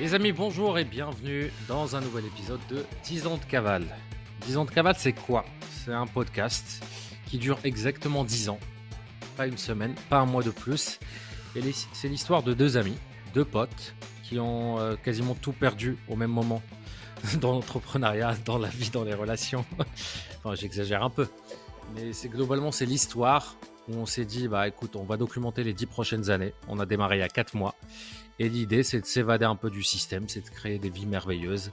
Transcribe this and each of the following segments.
Les amis, bonjour et bienvenue dans un nouvel épisode de 10 ans de cavale. 10 ans de cavale, c'est quoi? C'est un podcast qui dure exactement 10 ans. Pas une semaine, pas un mois de plus. Et c'est l'histoire de deux amis, deux potes, qui ont euh, quasiment tout perdu au même moment dans l'entrepreneuriat, dans la vie, dans les relations. enfin, j'exagère un peu. Mais c'est globalement, c'est l'histoire où on s'est dit, bah écoute, on va documenter les 10 prochaines années. On a démarré il y a 4 mois. Et l'idée, c'est de s'évader un peu du système, c'est de créer des vies merveilleuses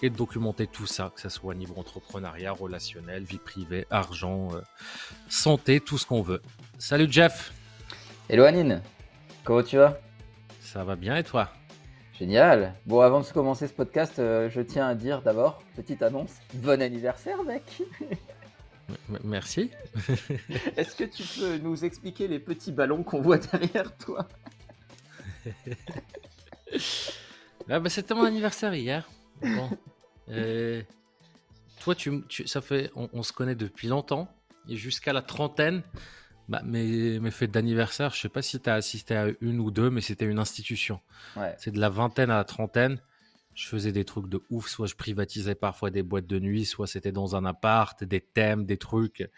et de documenter tout ça, que ce soit au niveau entrepreneuriat, relationnel, vie privée, argent, euh, santé, tout ce qu'on veut. Salut Jeff Hello Anine Comment tu vas? Ça va bien et toi? Génial Bon, avant de commencer ce podcast, euh, je tiens à dire d'abord, petite annonce, bon anniversaire mec Merci Est-ce que tu peux nous expliquer les petits ballons qu'on voit derrière toi? Ah bah, c'était mon anniversaire hier. Euh, toi, tu, ça fait, on, se connaît depuis longtemps et jusqu'à la trentaine. Bah, mes, mes fêtes d'anniversaire, je sais pas si tu as assisté à une ou deux, mais c'était une institution. C'est de la vingtaine à la trentaine je faisais des trucs de ouf. Soit je privatisais parfois des boîtes de nuit, soit c'était dans un appart, des thèmes, des trucs.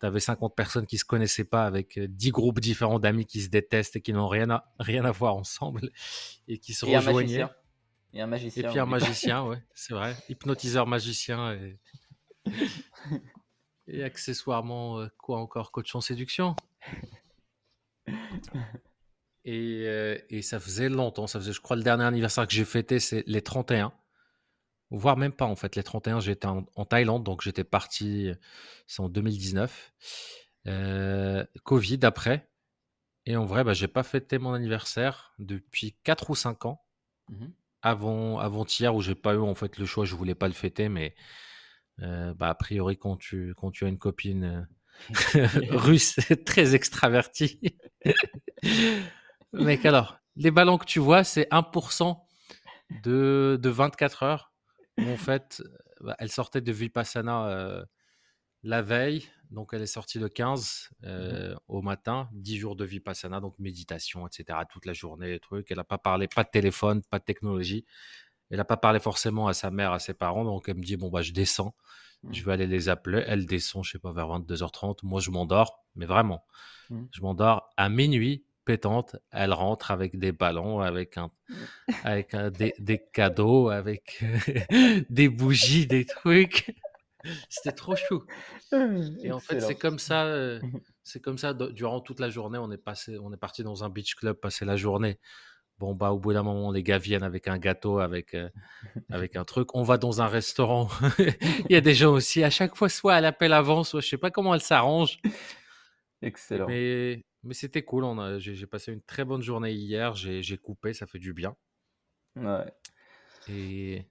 Tu avais 50 personnes qui se connaissaient pas avec 10 euh, groupes différents d'amis qui se détestent et qui n'ont rien à, rien à voir ensemble et qui se rejoignaient. et un magicien. Et puis un magicien, ouais, c'est vrai. Hypnotiseur magicien et, et accessoirement, euh, quoi encore Coach en séduction. Euh, et, ça faisait longtemps. Ça faisait, je crois, le dernier anniversaire que j'ai fêté, c'est les 31. Voire même pas, en fait. Les 31, j'étais en, Thaïlande, donc j'étais parti, c'est en 2019. Euh, Covid après. Et en vrai, bah, j'ai pas fêté mon anniversaire depuis 4 ou 5 ans. Mmh avant, avant-hier, où j'ai pas eu en fait le choix, je voulais pas le fêter, mais euh, bah, a priori, quand tu, quand tu as une copine russe très extravertie, Mec, alors, les ballons que tu vois, c'est 1% de, de 24 heures. en fait, bah, elle sortait de Vipassana euh, la veille. Donc, elle est sortie le 15 euh, mmh au matin, 10 jours de Vipassana, donc méditation, etc. Toute la journée, trucs. Elle n'a pas parlé, pas de téléphone, pas de technologie. Elle n'a pas parlé forcément à sa mère, à ses parents. Donc, elle me dit Bon, bah, je descends. Mmh. Je vais aller les appeler. Elle descend, je sais pas, vers 22h30. Moi, je m'endors, mais vraiment. Mmh. Je m'endors à minuit pétante, elle rentre avec des ballons, avec, un, avec des, cadeaux, avec des bougies, des trucs. C'était trop chou. Et en fait, c'est comme ça, euh, c'est comme ça durant toute la journée. On est passé, on est parti dans un beach club, passer la journée. Bon bah au bout d'un moment, les gars viennent avec un gâteau, avec euh, avec un truc. On va dans un restaurant. Il y a des gens aussi. À chaque fois, soit elle appelle avant, soit je sais pas comment elle s'arrange. Excellent. Mais mais c'était cool, on j'ai passé une très bonne journée hier, j'ai coupé, ça fait du bien. Ouais. Et,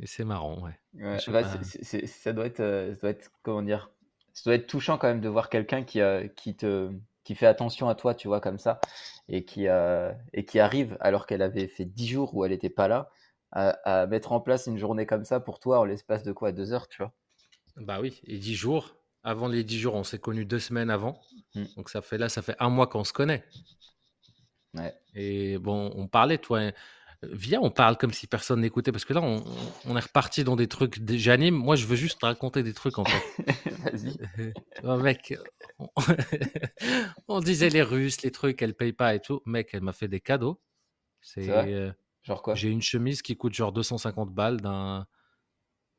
et c'est marrant, ouais. ouais bah, ça, doit être, euh, ça doit être, comment dire, ça doit être touchant quand même de voir quelqu'un qui, qui, te, qui fait attention à toi, tu vois, comme ça, et qui, et qui arrive, alors qu'elle avait fait 10 jours où elle n'était pas là, à, à, mettre en place une journée comme ça pour toi en l'espace de quoi, deux heures, tu vois? Bah oui, et 10 jours, avant les 10 jours, on s'est connus deux semaines avant. Mmh. Donc ça fait là, ça fait un mois qu'on se connaît. Ouais. Et bon, on parlait, toi. Viens, on parle comme si personne n'écoutait, parce que là, on, on, est reparti dans des trucs. J'anime, moi, je veux juste raconter des trucs, en fait. Vas-y. mec, on... disait les Russes, les trucs, elles payent pas et tout. Mec, elle m'a fait des cadeaux. C'est euh, genre quoi? J'ai une chemise qui coûte genre 250 balles d'un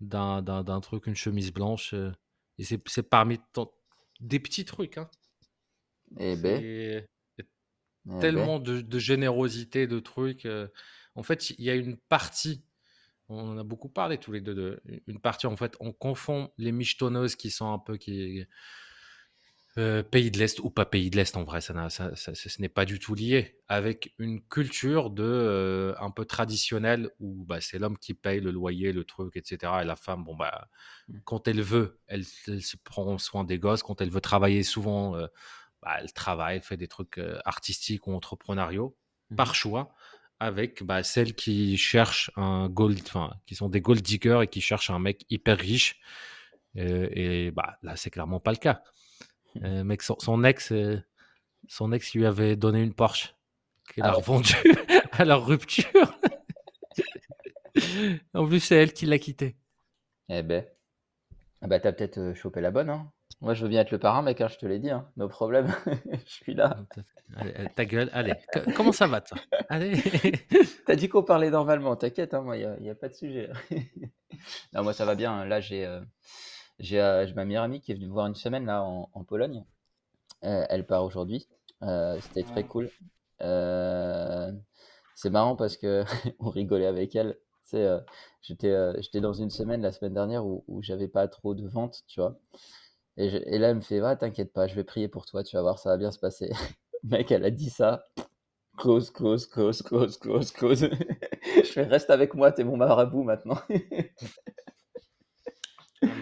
d'un truc, une chemise blanche. Euh, et c'est parmi des petits trucs. Hein. Eh ben. Eh tellement ben. de, générosité, de trucs. Euh. En fait, il y a une partie, on en a beaucoup parlé tous les deux, de, une partie, en fait, on confond les michetonneuses qui sont un peu qui, euh, pays de l'Est ou pas pays de l'Est en vrai, ça, ça, ce n'est pas du tout lié avec une culture de euh, un peu traditionnelle où bah, c'est l'homme qui paye le loyer, le truc, etc. Et la femme, bon bah, mmh. quand elle veut, elle, se prend soin des gosses. Quand elle veut travailler, souvent, euh, bah, elle travaille, elle fait des trucs artistiques ou entrepreneuriaux mmh par choix. Avec bah, celles qui cherchent un gold, enfin, qui sont des gold diggers et qui cherchent un mec hyper riche. et bah là, c'est clairement pas le cas. Euh, mec, son, ex, euh, son ex lui avait donné une Porsche qu'il a ah revendue à leur rupture. en plus, c'est elle qui l'a quitté. Eh ben. Ah bah, t'as peut-être euh, chopé la bonne, hein. Moi, je veux bien être le parrain, mec, hein, je te l'ai dit, hein. No problème. je suis là. Allez, euh, ta gueule, allez. Co- comment ça va, toi? Allez. T'as dit qu'on parlait normalement, t'inquiète, hein, moi, il n'y a, pas de sujet. non, moi, ça va bien. Là, j'ai euh, j'ai euh, j'ai ma meilleure amie qui est venue me voir une semaine là, en, en Pologne. Euh, elle part aujourd'hui. Euh, C'était très cool. C'est marrant parce que on rigolait avec elle. Euh, j'étais euh, dans une semaine la semaine dernière où, où j'avais pas trop de ventes, tu vois. Et, je- et là, elle me fait, va, t'inquiète pas, je vais prier pour toi, tu vas voir, ça va bien se passer. Mec, elle a dit ça. Close, close, close, close, close, close. Je fais, reste avec moi, t'es mon marabout maintenant.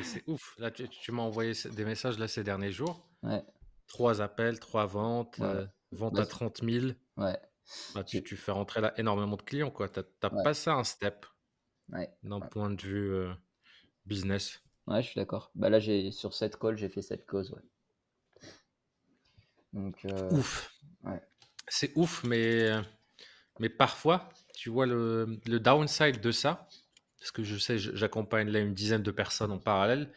C'est ouf. Là, tu, tu m'as envoyé des messages là ces derniers jours. Ouais, Trois appels, trois ventes, Ouais. euh, vente Bah, à 30 000. ouais, Bah, tu, fais rentrer là énormément de clients, quoi. Tu as, Ouais. passé un step ouais. d'un point de vue euh, business. Ouais, je suis d'accord. Bah là, sur cette call, j'ai fait cette cause, ouais. Donc, euh, Ouf. C'est ouf, mais, mais parfois, tu vois le, le downside de ça, parce que je sais, j'accompagne là une dizaine de personnes en parallèle,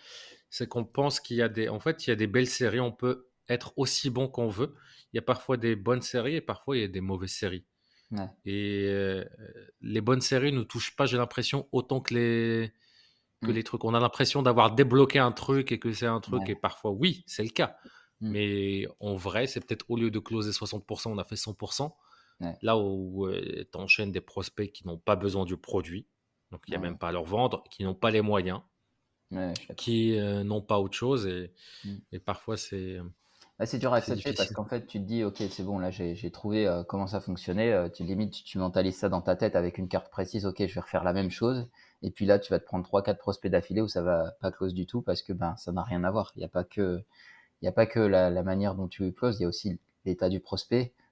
c'est qu'on pense qu'il y a des, en fait, il y a des belles séries, on peut être aussi bon qu'on veut. Il y a parfois des bonnes séries et parfois il y a des mauvaises séries. Ouais. Et euh, les bonnes séries ne touchent pas, j'ai l'impression, autant que les, que Mm. les trucs. On a l'impression d'avoir débloqué un truc et que c'est un truc, Ouais. et parfois, oui, c'est le cas. Mm. Mais en vrai, c'est peut-être au lieu de closer 60%, on a fait 100%. Ouais. Là où tu enchaînes des prospects qui n'ont pas besoin du produit, donc il n'y a Ouais. même pas à leur vendre, qui n'ont pas les moyens, Ouais, qui euh, n'ont pas autre chose. Et, Mm. et parfois, c'est. Bah, c'est dur à accepter parce qu'en fait, tu te dis, ok, c'est bon, là, j'ai trouvé euh, comment ça fonctionnait. euh, tu limite, tu, tu mentalises ça dans ta tête avec une carte précise. Ok, je vais refaire la même chose. Et puis là, tu vas te prendre trois, quatre prospects d'affilée où ça va pas close du tout parce que ben, ça n'a rien à voir. Il n'y a pas que, y a pas que la, la manière dont tu closes, il y a aussi l'état du prospect, euh,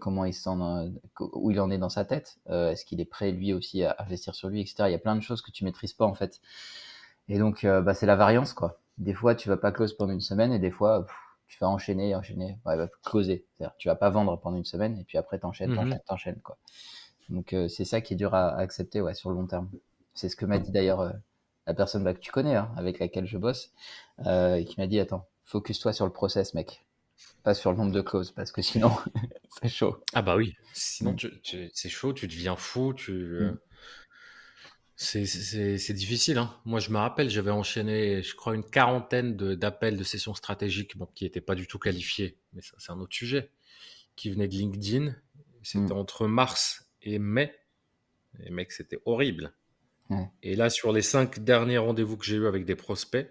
comment il dans- où il en est dans sa tête. euh, Est-ce qu'il est prêt lui aussi à investir sur lui, etc. Il y a plein de choses que tu maîtrises pas en fait. Et donc, euh, bah, c'est la variance, quoi. Des fois, tu vas pas close pendant une semaine et des fois, pff, tu vas enchaîner, enchaîner, ouais, bah, closer. C'est-à-dire, tu vas pas vendre pendant une semaine et puis après, t'enchaînes, Mhm. t'enchaînes, t'enchaînes, quoi. Donc, euh, c'est ça qui est dur à, à accepter, ouais, sur le long terme. C'est ce que m'a dit d'ailleurs euh, la personne bah, que tu connais, hein, avec laquelle je bosse, euh, qui m'a dit, attends, focus-toi sur le process, mec. Pas sur le nombre de clauses, parce que sinon, c'est chaud. Ah bah oui, sinon Mm. tu- tu- c'est chaud, tu deviens fou, tu... Mm. C'est c'est- c'est difficile. Hein. Moi, je me rappelle, j'avais enchaîné, je crois, une quarantaine de- d'appels de, sessions stratégiques bon, qui n'étaient pas du tout qualifiés, mais ça, c'est un autre sujet, qui venaient de LinkedIn. C'était Mm. entre mars et mai. Et mec, c'était horrible. Et là, sur les cinq derniers rendez-vous que j'ai eu avec des prospects,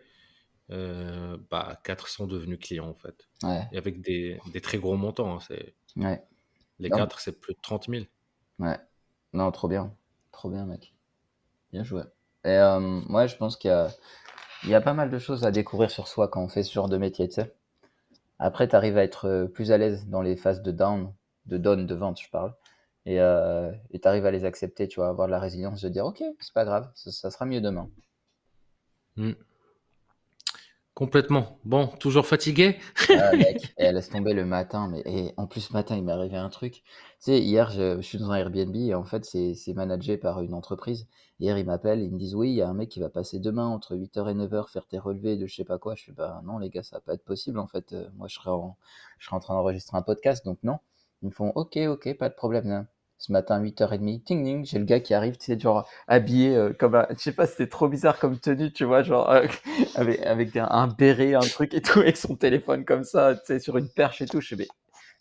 euh, bah, quatre sont devenus clients, en fait. Ouais, Et avec des, des très gros montants. hein. C'est- ouais, Les Non. quatre, c'est plus de 30 000. ouais. Non, trop bien. Trop bien, mec. Bien joué. Et euh, moi, je pense qu'il y a, il y a pas mal de choses à découvrir sur soi quand on fait ce genre de métier, tu sais. Après, tu arrives à être euh, plus à l'aise dans les phases de down, de down, de vente, je parle. Et euh, tu arrives à les accepter, tu vois, avoir de la résilience de dire, ok, c'est pas grave, ça, ça sera mieux demain. Hmm. Complètement. Bon, toujours fatigué? Ah, mec, et laisse tomber le matin. Mais et en plus, ce matin, il m'est arrivé un truc. Tu sais, hier, je, je suis dans un Airbnb et en fait, c'est c'est managé par une entreprise. Hier, ils m'appellent, ils me disent Oui, il y a un mec qui va passer demain entre 8h et 9h faire tes relevés de je sais pas quoi. Je fais Bah non, les gars, ça va pas être possible en fait. Euh, moi, je serais en, je serais en train d'enregistrer un podcast, donc non. Ils me font Ok, ok, pas de problème. hein. Ce matin, 8h30, ting ting, j'ai le gars qui arrive, tu sais, genre habillé euh, comme un. Je sais pas, c'était trop bizarre comme tenue, tu vois, genre euh, avec, avec un, un béret, un truc et tout, avec son téléphone comme ça, tu sais, sur une perche et tout. Je fais, mais,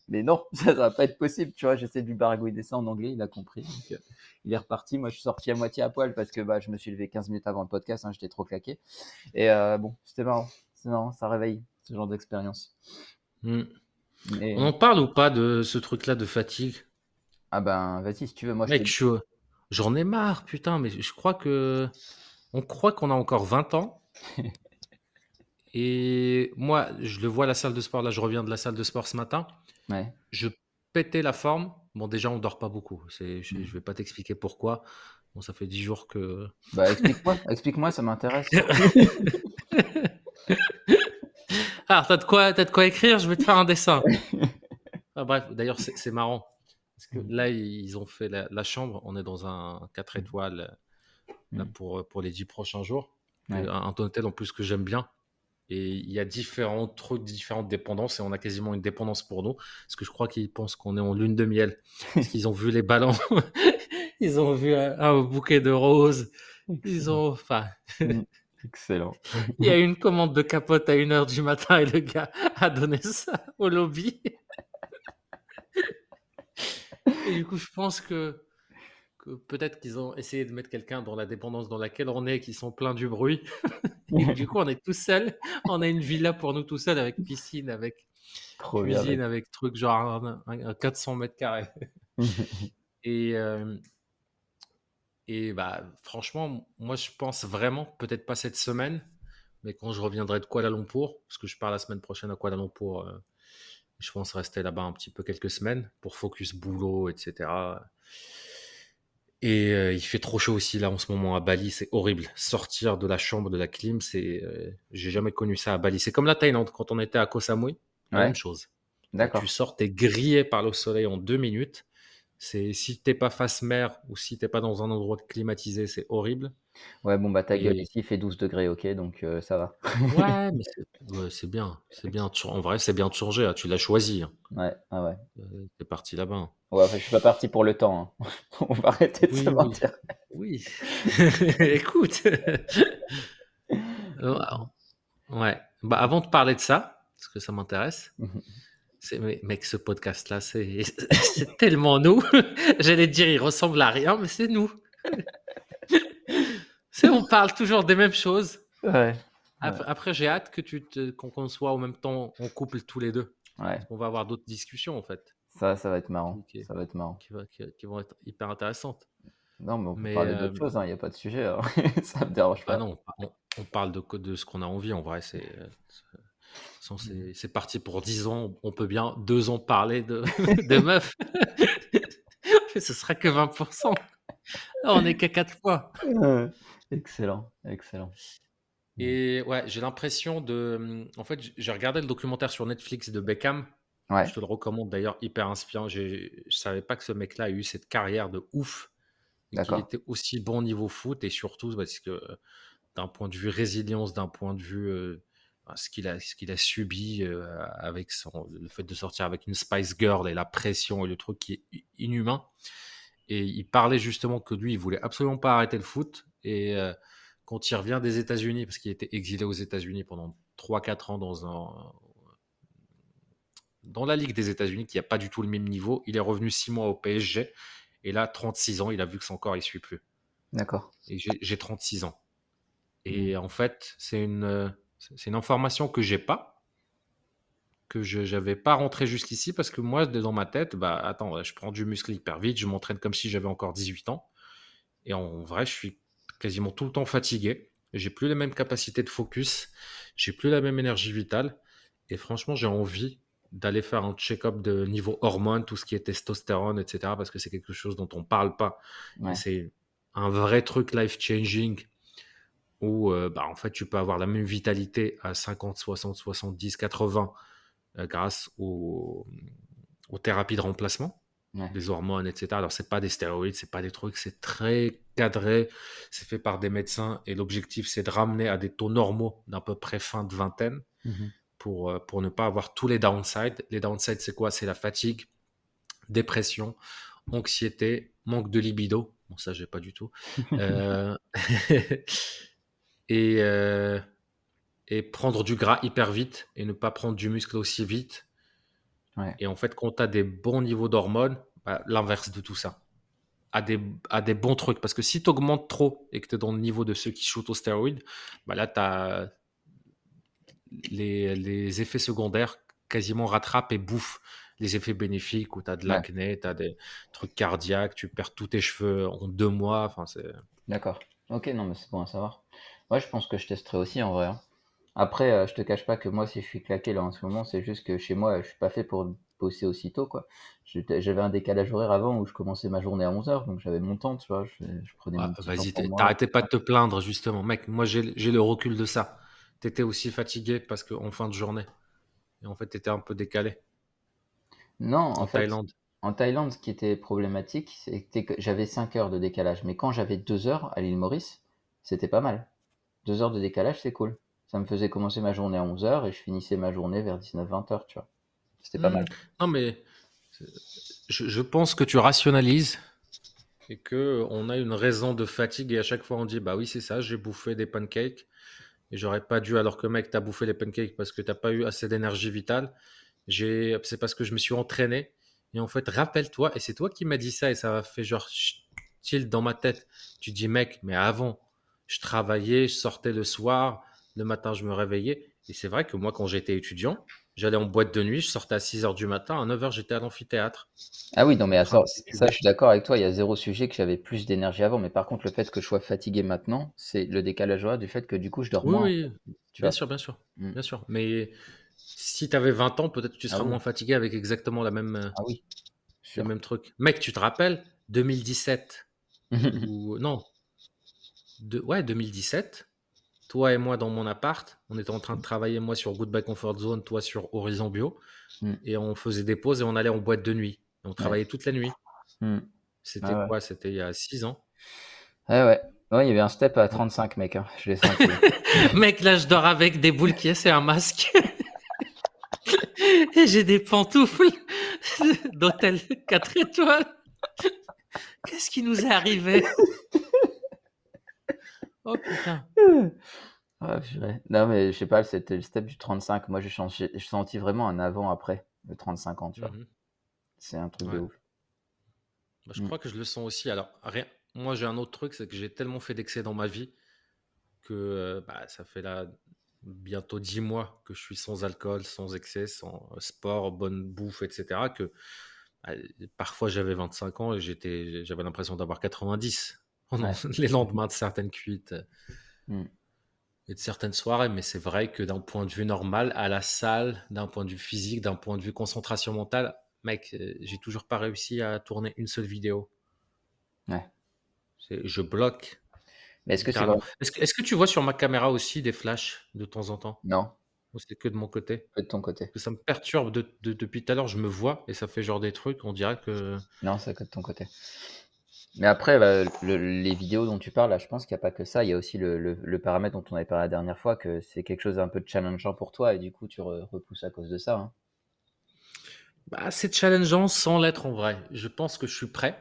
mais non, ça, ça va pas être possible, tu vois. J'essaie de lui baragouiner ça en anglais, il a compris. Donc, euh, il est reparti. Moi, je suis sorti à moitié à poil parce que bah, je me suis levé 15 minutes avant le podcast, hein, j'étais trop claqué. Et bon, c'était marrant. C'est marrant, ça réveille ce genre d'expérience. Hmm. On en parle ou pas de ce truc-là de fatigue? Ah ben, vas-y, si tu veux, moi je Mec, je suis- j'en ai marre, putain, mais je crois que. On croit qu'on a encore 20 ans. Et moi, je le vois à la salle de sport. Là, je reviens de la salle de sport ce matin. Ouais. Je pétais la forme. Bon, déjà, on dort pas beaucoup. C'est, je, je vais pas t'expliquer pourquoi. Bon, ça fait 10 jours que. Bah, explique-moi, explique-moi, ça m'intéresse. Ah, t'as de quoi, t'as de quoi écrire Je vais te faire un dessin. Ah, bref, d'ailleurs, c'est c'est marrant. Parce que là, ils ont fait la, la chambre. On est dans un 4 étoiles là, Mm. pour, pour les 10 prochains jours. Ouais. Un, un hôtel en plus que j'aime bien. Et il y a différents trucs, différentes dépendances, et on a quasiment une dépendance pour nous. Parce que je crois qu'ils pensent qu'on est en lune de miel. Parce qu'ils ont vu les ballons, ils ont vu un, un bouquet de roses, ils ont. Enfin. Excellent. il y a une commande de capote à 1h du matin et le gars a donné ça au lobby. Et du coup, je pense que, que peut-être qu'ils ont essayé de mettre quelqu'un dans la dépendance dans laquelle on est, qui sont pleins du bruit. Et du coup, on est tout seul. On a une villa pour nous tout seuls avec piscine, avec Trop bien. cuisine, avec truc genre un, un- un 400 mètres carrés. Et, euh, et bah, franchement, moi, je pense vraiment, peut-être pas cette semaine, mais quand je reviendrai de Kuala Lumpur, parce que je pars la semaine prochaine à Kuala Lumpur, euh, je pense rester là-bas un petit peu quelques semaines pour focus boulot, etc. Et euh, il fait trop chaud aussi là en ce moment à Bali, c'est horrible. Sortir de la chambre, de la clim, c'est, euh, j'ai jamais connu ça à Bali. C'est comme la Thaïlande quand on était à Koh Samui, la Ouais. même chose. D'accord. Tu sors, t'es grillé par le soleil en deux minutes. C'est si t'es pas face mer ou si t'es pas dans un endroit climatisé, c'est horrible. Ouais, bon, bah ta gueule Et- ici, il fait 12 degrés, ok, donc euh, ça va. Ouais, mais c'est ouais, bien, c'est bien. de En vrai, c'est bien de changer. hein. Tu l'as choisi. hein. Ouais, ah ouais. Euh, T'es parti là-bas. hein. Ouais, enfin, je suis pas parti pour le temps. On va arrêter de Oui, se oui. mentir. Oui. Écoute. Euh, ouais. Bah, avant de parler de ça, parce que ça m'intéresse. Mec, ce podcast-là, c'est, tellement nous. J'allais dire, il ressemble à rien, mais c'est nous. on parle toujours des mêmes choses. Ouais. Après, après, j'ai hâte que tu te, qu'on, soit en même temps en couple tous les deux. Ouais, On va avoir d'autres discussions, en fait, ça, ça va être marrant. Ça va être marrant. qui, va- qui- qui vont être hyper intéressantes. Non, mais on peut Mais, parler euh, d'autre chose, il n'y a pas de sujet. hein. ça me dérange pas. Ah non, on, on parle de ce qu'on a envie, en vrai. C'est, euh, c'est- façon, c'est, parti pour 10 ans. On peut bien deux ans parler de, de meufs. Ce sera que 20%. Là, on est qu'à 4 fois. Excellent, excellent. Et ouais, j'ai l'impression de. En fait, j'ai regardé le documentaire sur Netflix de Beckham. Ouais, Je te le recommande d'ailleurs, hyper inspirant. Je savais pas que ce mec-là a eu cette carrière de ouf. Et qu'il était aussi bon niveau foot. Et surtout, parce que euh, d'un point de vue résilience, d'un point de vue. euh, ce qu'il a, ce qu'il a subi avec son, le fait de sortir avec une Spice Girl et la pression et le truc qui est inhumain. Et il parlait justement que lui, il voulait absolument pas arrêter le foot. Et euh, quand il revient des États-Unis, parce qu'il était exilé aux États-Unis pendant 3-4 ans dans, un, dans la Ligue des États-Unis, qui n'a pas du tout le même niveau, il est revenu 6 mois au PSG. Et là, 36 ans, il a vu que son corps, il suit plus. d'accord. Et j'ai j'ai 36 ans. Et en fait, c'est une, c'est une information que j'ai pas, que je n'avais pas rentré jusqu'ici, parce que moi, dans ma tête, bah attends, je prends du muscle hyper vite, je m'entraîne comme si j'avais encore 18 ans. Et en vrai, je suis quasiment tout le temps fatigué. J'ai plus les mêmes capacités de focus, j'ai plus la même énergie vitale. Et franchement, j'ai envie d'aller faire un check-up de niveau hormones, tout ce qui est testostérone, etc. Parce que c'est quelque chose dont on parle pas. Ouais. C'est un vrai truc life-changing où euh, bah, en fait, tu peux avoir la même vitalité à 50, 60, 70, 80 euh, grâce aux, aux thérapies de remplacement Ouais. des hormones, etc. Alors, c'est pas des stéroïdes, c'est pas des trucs, c'est très cadré, c'est fait par des médecins et l'objectif, c'est de ramener à des taux normaux d'à peu près fin de vingtaine pour, euh, pour ne pas avoir tous les downsides. Les downsides, c'est quoi? C'est la fatigue, dépression, anxiété, manque de libido. Bon, ça, j'ai pas du tout. Et, euh, et prendre du gras hyper vite et ne pas prendre du muscle aussi vite. Ouais. Et en fait, quand tu as des bons niveaux d'hormones, bah, l'inverse de tout ça. À des, à des bons trucs. Parce que si tu augmentes trop et que tu es dans le niveau de ceux qui shootent aux stéroïdes, bah là, tu as les, les effets secondaires quasiment rattrapent et bouffent les effets bénéfiques où tu as de Ouais. l'acné, tu as des trucs cardiaques, tu perds tous tes cheveux en deux mois. Enfin, c'est. D'accord. Ok, non, mais c'est bon à savoir. Moi, je pense que je testerai aussi en vrai. hein. Après, euh, je te cache pas que moi, si je suis claqué là en ce moment, c'est juste que chez moi, je suis pas fait pour bosser aussitôt, quoi. J'étais- J'avais un décalage horaire avant où je commençais ma journée à 11h, donc j'avais mon temps, tu vois. Je, je prenais Ah, mon petit Vas-y, temps pour t'es- moi. t'arrêtais pas de te plaindre, justement. Mec, moi, j'ai j'ai le recul de ça. T'étais aussi fatigué parce qu'en fin de journée. Et en fait, t'étais un peu décalé Non, en, en fait, Thaïlande. en Thaïlande, ce qui était problématique, c'était que j'avais 5 heures de décalage. Mais quand j'avais 2 heures à l'île Maurice, c'était pas mal. Deux heures de décalage, c'est cool. Ça me faisait commencer ma journée à 11h et je finissais ma journée vers 19-20h, tu vois. C'était pas Hmm. mal. Non, mais je, je pense que tu rationalises et que on a une raison de fatigue et à chaque fois on dit bah oui c'est ça j'ai bouffé des pancakes et j'aurais pas dû alors que mec t'as bouffé les pancakes parce que t'as pas eu assez d'énergie vitale j'ai c'est parce que je me suis entraîné et en fait rappelle-toi et c'est toi qui m'as dit ça et ça m'a fait genre tilt dans ma tête tu dis mec mais avant je travaillais je sortais le soir le matin je me réveillais et c'est vrai que moi quand j'étais étudiant J'allais en boîte de nuit, je sortais à 6h du matin, à 9h j'étais à l'amphithéâtre. Ah oui, non mais attends, ça je suis d'accord avec toi, il y a zéro sujet que j'avais plus d'énergie avant, mais par contre le fait que je sois fatigué maintenant, c'est le décalage horaire du fait que du coup je dors Oui, moins. oui, Tu bien vois? sûr, bien sûr, Mm. bien sûr. Mais si tu avais 20 ans, peut-être que tu Ah seras oui. moins fatigué avec exactement la même, euh, Ah oui, le sûr. même truc. Mec, tu te rappelles 2017 ou non de, Ouais, 2017. Toi et moi dans mon appart, on était en train de travailler, moi sur Goodbye Comfort Zone, toi sur Horizon Bio, Mm. et on faisait des pauses et on allait en boîte de nuit. Et on travaillait toute la nuit. Hmm. C'était Ah ouais. quoi? C'était il y a 6 ans. Ouais, ouais. Ouais, il y avait un step à 35 mec, hein. je l'ai senti. Mec, là, je dors avec des boules qui et un masque. et j'ai des pantoufles d'hôtel 4 étoiles. Qu'est-ce qui nous est arrivé? Oh putain. Ah, purée. non mais je sais pas, c'était le step du 35. Moi j'ai senti vraiment un avant-après, le 35 ans, tu vois. Mhm. C'est un truc de ouf. Bah, je Mm. crois que je le sens aussi. Alors, rien. Moi, j'ai un autre truc, c'est que j'ai tellement fait d'excès dans ma vie que euh, bah, ça fait là bientôt 10 mois que je suis sans alcool, sans excès, sans euh, sport, bonne bouffe, etc. Que bah, parfois j'avais 25 ans et j'étais, j'avais l'impression d'avoir 90 Ouais. les lendemains de certaines cuites Mm. et de certaines soirées. Mais c'est vrai que d'un point de vue normal, à la salle, d'un point de vue physique, d'un point de vue concentration mentale, mec, euh, j'ai toujours pas réussi à tourner une seule vidéo. Ouais. Je bloque. Mais est-ce que Est-ce que, tu vois sur ma caméra aussi des flashs de temps en temps? Non, Ou c'est que de mon côté? Que de ton côté. Parce que ça me perturbe de- de- depuis tout à l'heure. Je me vois et ça fait genre des trucs. On dirait que. Non, c'est que de ton côté. Mais après, bah, le- les vidéos dont tu parles, là, je pense qu'il n'y a pas que ça. Il y a aussi le, paramètre dont on avait parlé la dernière fois, que c'est quelque chose d'un peu challengeant pour toi et du coup tu re- repousses à cause de ça. hein. Bah, c'est challengeant sans l'être en vrai. Je pense que je suis prêt.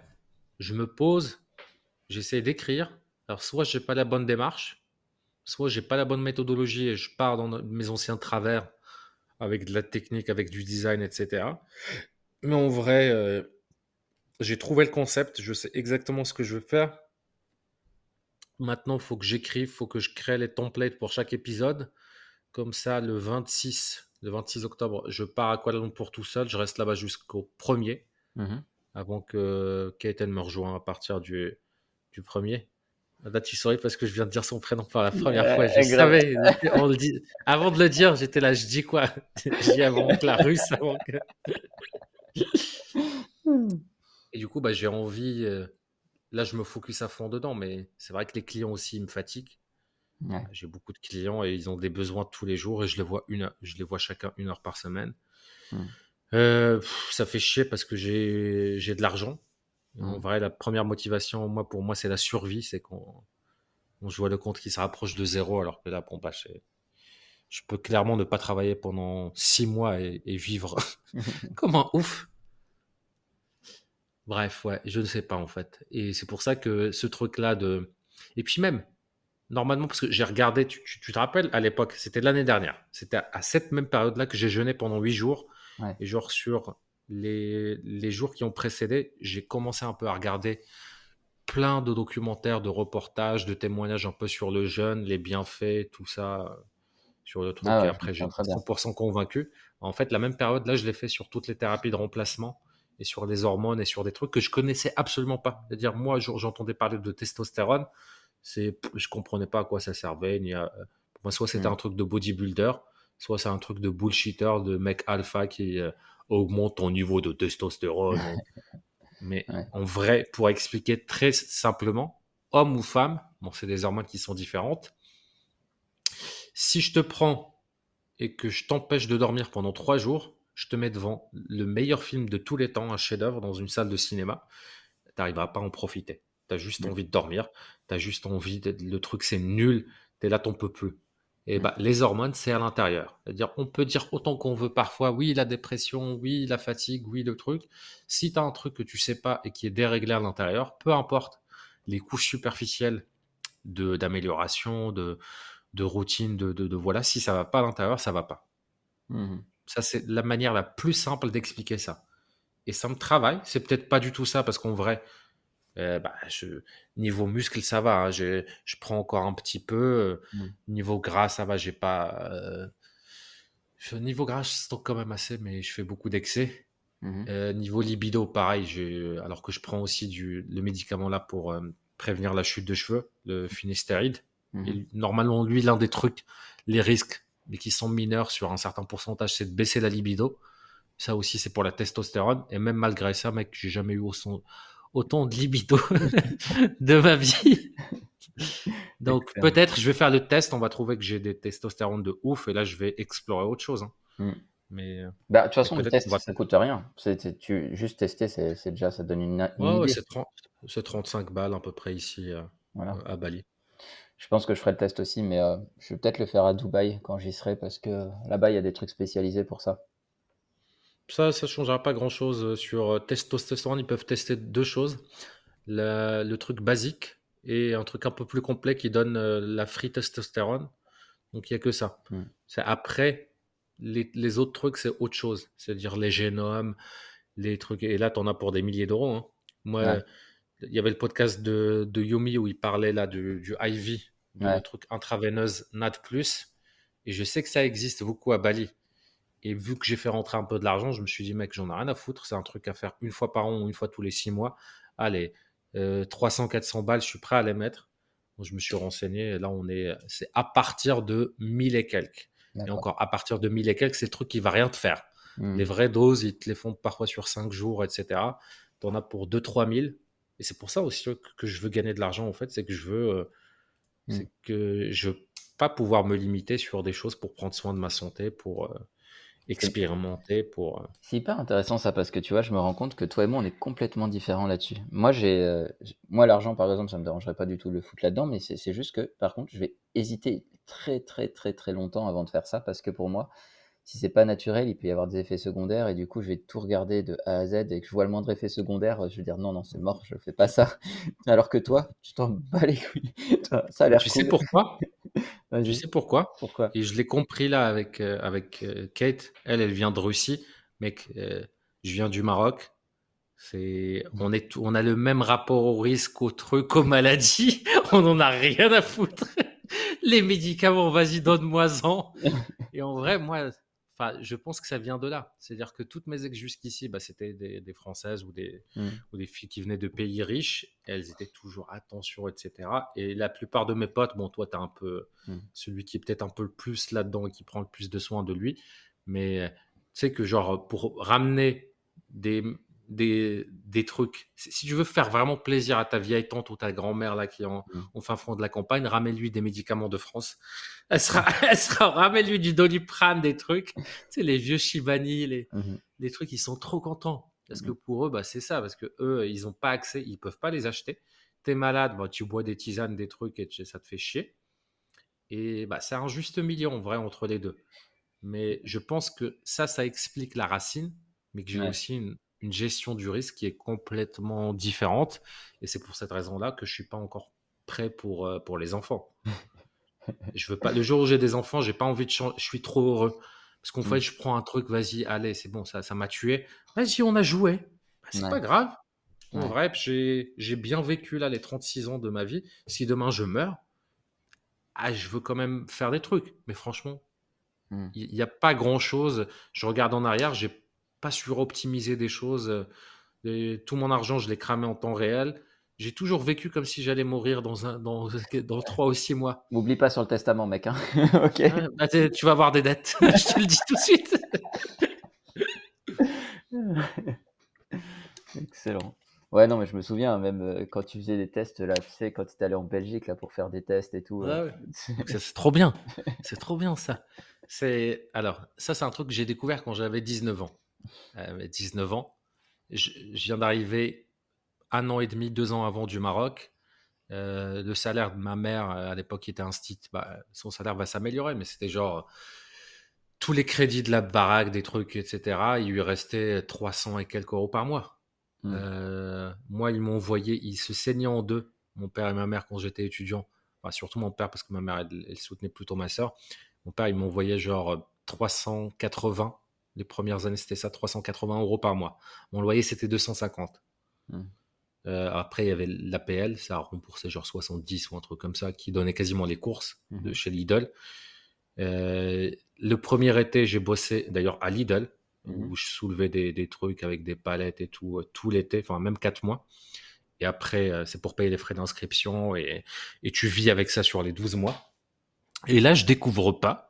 Je me pose. J'essaie d'écrire. Alors, soit j'ai pas la bonne démarche, soit j'ai pas la bonne méthodologie et je pars dans mes anciens travers avec de la technique, avec du design, etc. Mais en vrai, euh, j'ai trouvé le concept. Je sais exactement ce que je veux faire. Maintenant, il faut que j'écrive, il faut que je crée les templates pour chaque épisode. Comme ça, le 26, le 26 octobre, je pars à Kuala Lumpur tout seul. Je reste là-bas jusqu'au 1er, Mhm. avant que Kaiten me rejoigne à partir du, du 1er. Là, tu souris parce que je viens de dire son prénom pour la première Euh, fois. Je savais. on le dit. Avant de le dire, j'étais là, je dis quoi? Je dis avant que la russe, avant que... Et du coup, bah, j'ai envie. euh, Là, je me focus à fond dedans, mais c'est vrai que les clients aussi ils me fatiguent. Ouais. J'ai beaucoup de clients et ils ont des besoins tous les jours et je les vois, une heure- je les vois chacun une heure par semaine. Mm. Euh, pff, ça fait chier parce que j'ai j'ai de l'argent. En Mm. vrai, la première motivation, moi, pour moi, c'est la survie. C'est qu'on on, je vois le compte qui se rapproche de zéro alors que là, bon, bah, c'est- je peux clairement ne pas travailler pendant six mois et, et vivre comme un ouf. Bref, ouais, je ne sais pas en fait. Et c'est pour ça que ce truc-là de. Et puis même, normalement, parce que j'ai regardé, tu, tu- tu te rappelles, à l'époque, c'était l'année dernière. C'était à, à cette même période-là que j'ai jeûné pendant huit jours. Ouais. Et genre sur les, les jours qui ont précédé, j'ai commencé un peu à regarder plein de documentaires, de reportages, de témoignages un peu sur le jeûne, les bienfaits, tout ça, euh, sur le truc. Ah ouais, et après, j'ai comprends très bien. 100% convaincu. En fait, la même période, là, je l'ai fait sur toutes les thérapies de remplacement et sur les hormones et sur des trucs que je connaissais absolument pas. C'est-à-dire, moi, je- j'entendais parler de testostérone, c'est, je comprenais pas à quoi ça servait. Ni à- pour moi, soit c'était Mm. un truc de bodybuilder, soit c'est un truc de bullshitter, de mec alpha qui euh, augmente ton niveau de testostérone. Mais Ouais. en vrai, pour expliquer très simplement, homme ou femme, bon, c'est des hormones qui sont différentes. Si je te prends et que je t'empêche de dormir pendant trois jours, je te mets devant le meilleur film de tous les temps, un chef-d'œuvre dans une salle de cinéma, tu n'arriveras pas à en profiter. Tu as juste envie de dormir, tu tu as juste envie, de, le truc c'est nul, tu es là, t'en peux plus. Et bah, les hormones, c'est à l'intérieur. C'est-à-dire, on peut dire autant qu'on veut parfois, oui, la dépression, oui, la fatigue, oui, le truc. Si tu as un truc que tu sais pas et qui est déréglé à l'intérieur, peu importe les couches superficielles de d'amélioration, de, de routine, de, de, voilà, si ça va pas à l'intérieur, ça va pas. Mmh ça, c'est la manière la plus simple d'expliquer ça. Et ça me travaille. C'est peut-être pas du tout ça parce qu'en vrai, euh, bah, je, niveau muscle, ça va. Hein, je, je, prends encore un petit peu. Mmh. Niveau gras, ça va. J'ai pas. Euh, niveau gras, je stocke quand même assez, mais je fais beaucoup d'excès. Mmh euh, niveau libido, pareil. Alors que je prends aussi du, le médicament là pour prévenir la chute de cheveux, le. Mmh normalement, lui, l'un des trucs, les risques, mais qui sont mineurs sur un certain pourcentage, c'est de baisser la libido. Ça aussi, c'est pour la testostérone. Et même malgré ça, mec, j'ai jamais eu autant de libido de ma vie. Donc peut-être je vais faire le test, on va trouver que j'ai des testostérones de ouf et là je vais explorer autre chose. Hein. Hmm. Mais euh, bah, de toute façon, le test, ça coûte rien. C'est, tu, juste tester, c'est, déjà, ça donne une, ouais, c'est, 35 balles à peu près ici euh, à Bali. Je pense que je ferai le test aussi, mais euh, je vais peut-être le faire à Dubaï quand j'y serai parce que là-bas, il y a des trucs spécialisés pour ça. Ça, ça changera pas grand-chose euh, sur euh, testostérone. Ils peuvent tester deux choses. le truc basique et un truc un peu plus complet qui donne la free testostérone. Donc, il n'y a que ça. Hmm. C'est après, les, autres trucs, c'est autre chose. C'est-à-dire les génomes, les trucs. Et là, tu en as pour des milliers d'euros. Hein. Moi, il y avait le podcast de, de, Yumi où il parlait là du, du IV, du truc intraveineuse NAD+. Et je sais que ça existe beaucoup à Bali. Et vu que j'ai fait rentrer un peu de l'argent, je me suis dit, mec, j'en ai rien à foutre. C'est un truc à faire une fois par an ou une fois tous les six mois. Allez, 300, euh, 400 balles, je suis prêt à les mettre. Donc, je me suis renseigné. Et là, on est, c'est à partir de 1000 et quelques. Et encore, à partir de 1000 et quelques, c'est le truc qui va rien te faire. Hmm. Les vraies doses, ils te les font parfois sur 5 jours, etc. Tu en as pour 2-3 000. Et c'est pour ça aussi que je veux gagner de l'argent, en fait. C'est que je veux, hmm. c'est que je veux pas pouvoir me limiter sur des choses pour prendre soin de ma santé, pour, euh, expérimenter pour. Euh, c'est hyper intéressant ça parce que tu vois, je me rends compte que toi et moi on est complètement différents là-dessus. Moi j'ai, euh, moi l'argent par exemple, ça me dérangerait pas du tout de le foutre là-dedans, mais c'est juste que par contre je vais hésiter très très très très longtemps avant de faire ça parce que pour moi, si c'est pas naturel, il peut y avoir des effets secondaires et du coup je vais tout regarder de A à Z et que je vois le moindre effet secondaire, je vais dire non non c'est mort, je fais pas ça. Alors que toi, tu t'en bats les couilles. ça a l'air. Tu sais pourquoi? Tu sais pourquoi? Pourquoi? Et je l'ai compris là avec, euh, avec euh, Kate. Elle, elle vient de Russie. Mec, euh, je viens du Maroc. C'est, on, est on a le même rapport au risque, au truc, aux maladies. on n'en a rien à foutre. Les médicaments, vas-y, donne-moi-en. Et en vrai, moi, Enfin, je pense que ça vient de là. C'est-à-dire que toutes mes ex jusqu'ici, bah, c'était des, Françaises ou des, mmh. ou des filles qui venaient de pays riches. elles étaient toujours attention, etc. Et la plupart de mes potes, bon, toi, tu es un peu mmh. celui qui est peut-être un peu le plus là-dedans et qui prend le plus de soin de lui. Mais tu sais que, genre, pour ramener des, des, des, trucs. Si tu veux faire vraiment plaisir à ta vieille tante ou ta grand-mère là qui est en, mmh. fin fond de la campagne, ramène-lui des médicaments de France. Elle sera, elle sera ramène-lui du doliprane, des trucs. Tu sais, les vieux Shibani, les, mmh les trucs, ils sont trop contents. Parce que mmh. pour eux, bah, c'est ça. Parce que eux, ils n'ont pas accès, ils peuvent pas les acheter. Tu es malade, bah, tu bois des tisanes, des trucs et ça te fait chier. Et bah, c'est un juste milieu en vrai entre les deux. Mais je pense que ça, ça explique la racine, mais que j'ai aussi une, une gestion du risque qui est complètement différente. Et c'est pour cette raison-là que je suis pas encore prêt pour, euh, pour les enfants. je veux pas. Le jour où j'ai des enfants, j'ai pas envie de changer. Je suis trop heureux parce qu'en fait, mm. je prends un truc, vas-y, allez, c'est bon, ça, ça m'a tué. Vas-y, on a joué. Bah, c'est pas grave. En vrai, j'ai, j'ai bien vécu là les 36 ans de ma vie. Si demain je meurs, ah, je veux quand même faire des trucs. Mais franchement, mm. il n'y a pas grand chose. Je regarde en arrière, j'ai pas suroptimiser des choses. Et tout mon argent, je l'ai cramé en temps réel. J'ai toujours vécu comme si j'allais mourir dans, un, dans, dans 3 ou 6 mois. M'oublie pas sur le testament, mec. Hein. ok. Bah, tu vas avoir des dettes. je te le dis tout de suite. Excellent. Ouais, non, mais je me souviens, même euh, quand tu faisais des tests, là, tu sais, quand tu étais allé en Belgique là, pour faire des tests et tout. Euh, c'est trop bien. C'est trop bien, ça. C'est Alors, ça, c'est un truc que j'ai découvert quand j'avais 19 ans. 19 ans. Je, viens d'arriver un an et demi, deux ans avant du Maroc. Euh, le salaire de ma mère euh, à l'époque qui était un bah, son salaire va s'améliorer, mais c'était genre tous les crédits de la baraque, des trucs, etc. Il lui restait 300 et quelques euros par mois. Mmh. Euh, moi, ils m'ont envoyé, ils se saignaient en deux, mon père et ma mère, quand j'étais étudiant. surtout mon père, parce que ma mère, elle, soutenait plutôt ma soeur. Mon père, il m'envoyait genre 380. Les premières années, c'était ça, 380 euros par mois. Mon loyer, c'était 250. Mmh. Euh, après, il y avait l'APL, ça remboursait genre 70 ou un truc comme ça, qui donnait quasiment les courses de mmh chez Lidl. Euh, le premier été, j'ai bossé d'ailleurs à Lidl, mmh où je soulevais des, trucs avec des palettes et tout, euh, tout l'été, enfin même 4 mois. Et après, c'est pour payer les frais d'inscription et, et, tu vis avec ça sur les 12 mois. Et là, je découvre pas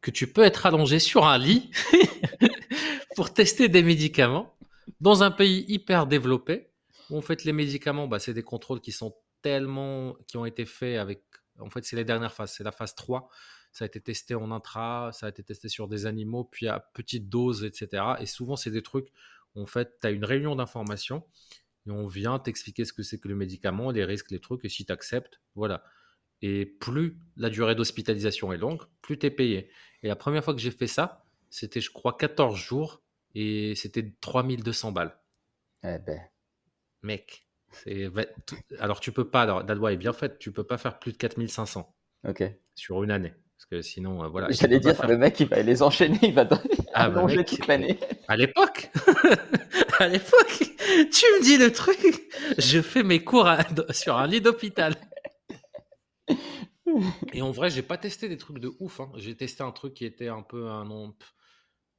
que tu peux être allongé sur un lit pour tester des médicaments dans un pays hyper développé en fait, les médicaments, bah, c'est des contrôles qui sont tellement, qui ont été faits avec, en fait, c'est les dernières phases, c'est la phase 3. Ça a été testé en intra, ça a été testé sur des animaux, puis à petite dose, etc. Et souvent, c'est des trucs, en fait, tu as une réunion d'information et on vient t'expliquer ce que c'est que le médicament, les risques, les trucs, et si tu acceptes, voilà. Et plus la durée d'hospitalisation est longue, plus tu es payé. Et la première fois que j'ai fait ça, c'était, je crois, 14 jours et c'était 3200 balles. Eh ben mec, alors tu peux pas, alors la loi est bien faite, tu peux pas faire plus de 4500 ok sur une année. Parce que sinon, euh, voilà. J'allais dire, le mec, il va les enchaîner, il va ah, bah, toute l'année. À l'époque, à l'époque, tu me dis le truc, je fais mes cours sur un lit d'hôpital. Et en vrai, j'ai pas testé des trucs de ouf. Hein. J'ai testé un truc qui était un peu un,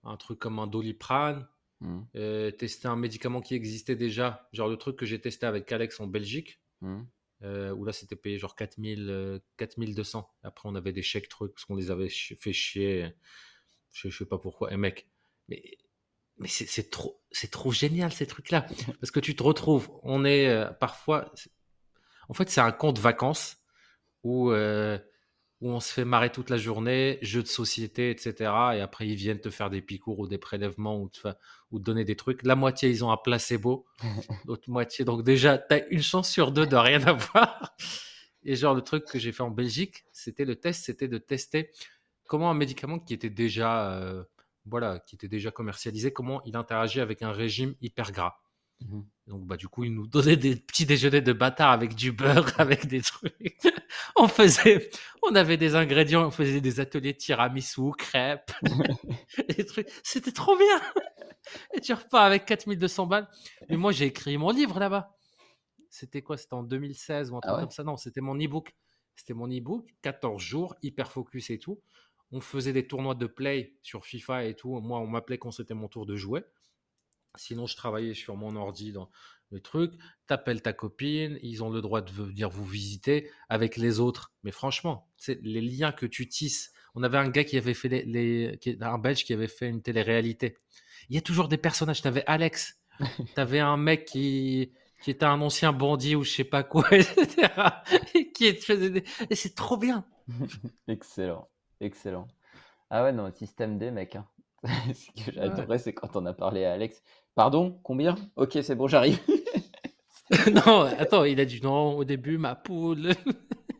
un truc comme un doliprane, Mmh. Euh, tester un médicament qui existait déjà, genre le truc que j'ai testé avec Alex en Belgique, mmh. euh, où là c'était payé genre 4000, 4200. Euh, Après on avait des chèques trucs parce qu'on les avait fait chier. Je, sais pas pourquoi. Et mec, mais, mais c'est trop, trop génial ces trucs-là. Parce que tu te retrouves, on est parfois. En fait, c'est un compte vacances où où on se fait marrer toute la journée, jeux de société, etc. Et après, ils viennent te faire des picours ou des prélèvements ou te, ou donner des trucs. La moitié, ils ont un placebo. L'autre moitié, donc déjà, tu as une chance sur deux de rien avoir. Et genre, le truc que j'ai fait en Belgique, c'était le test, c'était de tester comment un médicament qui était déjà, euh, voilà, qui était déjà commercialisé, comment il interagit avec un régime hyper gras. Mmh donc, bah, du coup, ils nous donnaient des petits déjeuners de bâtard avec du beurre, avec des trucs. on faisait, on avait des ingrédients, on faisait des ateliers tiramisu, crêpes, des trucs. C'était trop bien. Et tu repars avec 4200 balles. Mais moi, j'ai écrit mon livre là-bas. C'était quoi? C'était en 2016 ou un ah truc comme ça? Non, c'était mon e-book. C'était mon e-book, 14 jours, hyper focus et tout. On faisait des tournois de play sur FIFA et tout. Moi, on m'appelait quand c'était mon tour de jouer. Sinon, je travaillais sur mon ordi dans le truc. T'appelles ta copine, ils ont le droit de venir vous visiter avec les autres. Mais franchement, les liens que tu tisses. On avait un gars qui avait fait les, un Belge qui avait fait une télé-réalité. Il y a toujours des personnages. T'avais Alex, t'avais un mec qui qui était un ancien bandit ou je sais pas quoi, etc. Et qui Et c'est trop bien. excellent, excellent. Ah ouais, non, système D, mec. Hein. Ce que j'adorais, c'est quand on a parlé à Alex. Pardon, combien? Ok, c'est bon, j'arrive. non, attends, il a dit non au début, ma poule.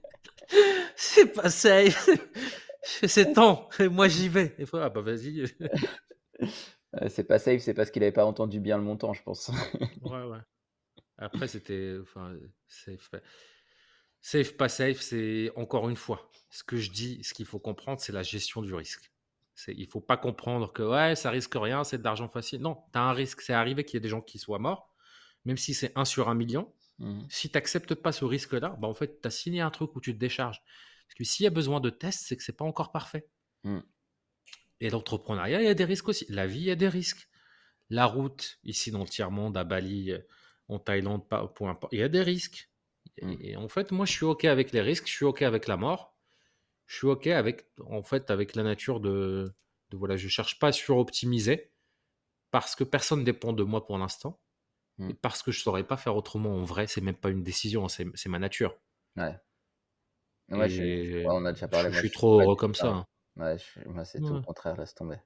c'est pas safe. c'est temps, moi j'y vais. Et ah bah vas-y. c'est pas safe, c'est parce qu'il avait pas entendu bien le montant, je pense. ouais, ouais. Après, c'était. Enfin, safe. Safe, pas safe, c'est encore une fois. Ce que je dis, ce qu'il faut comprendre, c'est la gestion du risque. Il faut pas comprendre que ouais, ça risque rien, c'est de l'argent facile. Non, tu as un risque. C'est arrivé qu'il y ait des gens qui soient morts, même si c'est un sur un million. Mmh. Si tu n'acceptes pas ce risque-là, bah en fait, tu as signé un truc où tu te décharges. Parce que s'il y a besoin de tests, c'est que c'est pas encore parfait. Mmh. Et l'entrepreneuriat, il y a des risques aussi. La vie, il y a des risques. La route, ici dans le tiers-monde, à Bali, en Thaïlande, il y a des risques. Mmh. et, en fait, moi, je suis OK avec les risques, je suis OK avec la mort je suis ok avec en fait avec la nature de, de voilà je cherche pas à suroptimiser parce que personne ne dépend de moi pour l'instant et parce que je saurais pas faire autrement en vrai. C'est même pas une décision c'est ma nature. Ouais, ouais, on a déjà parlé je, suis trop heureux comme ça hein. ouais moi c'est tout le contraire laisse tomber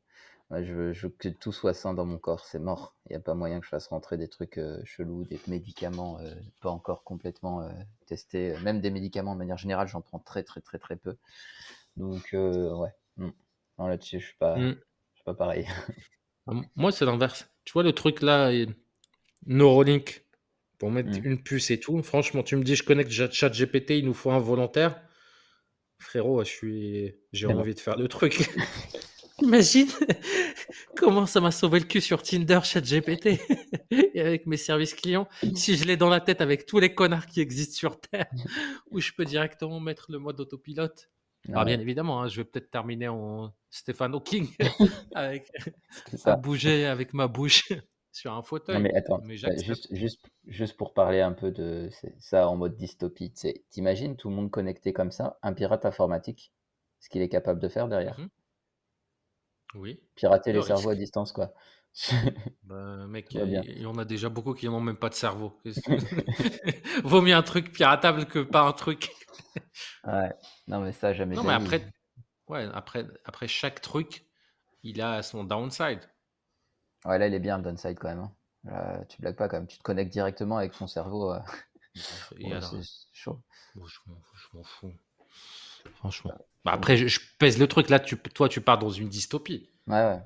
Ouais, je, veux, je veux que tout soit sain dans mon corps, c'est mort. Il n'y a pas moyen que je fasse rentrer des trucs euh, chelous, des médicaments euh, pas encore complètement euh, testés. Même des médicaments de manière générale, j'en prends très très très très peu. Donc ouais, hmm. non, là-dessus, je suis pas, Mm. je suis pas pareil. Ah, Moi, c'est l'inverse. Tu vois le truc là, et- Neuralink, pour mettre Mm. une puce et tout. Franchement, tu me dis, je connecte chat GPT, il nous faut un volontaire. Frérot, je suis, j'ai bon. envie de faire le truc. Imagine comment ça m'a sauvé le cul sur Tinder, chat GPT, et avec mes services clients. Si je l'ai dans la tête avec tous les connards qui existent sur Terre, où je peux directement mettre le mode autopilote. Alors, Ouais, bien évidemment, hein, je vais peut-être terminer en Stephen Hawking avec à bouger avec ma bouche sur un Non fauteuil. mais attends, Mais bah, juste, juste, juste pour parler un peu de ça en mode dystopie, t'imagines tout le monde connecté comme ça, un pirate informatique, ce qu'il est capable de faire derrière, Mhm. Oui. pirater Le les cerveaux à distance quoi. Bah, mec, il y en a déjà beaucoup qui n'ont même pas de cerveau. Vaut mieux un truc piratable que pas un truc. Ouais, non mais ça jamais Non, mais après, ouais, après, après chaque truc, il a son downside. Ouais, là il est bien le downside quand même. hein. Là, tu blagues pas quand même, tu te connectes directement avec ton cerveau, euh, Et ouais, alors, c'est chaud. bon, je m'en fous. Franchement. Bah, après, je, je pèse le truc. Là, tu, toi, tu pars dans une dystopie. Ouais, ouais.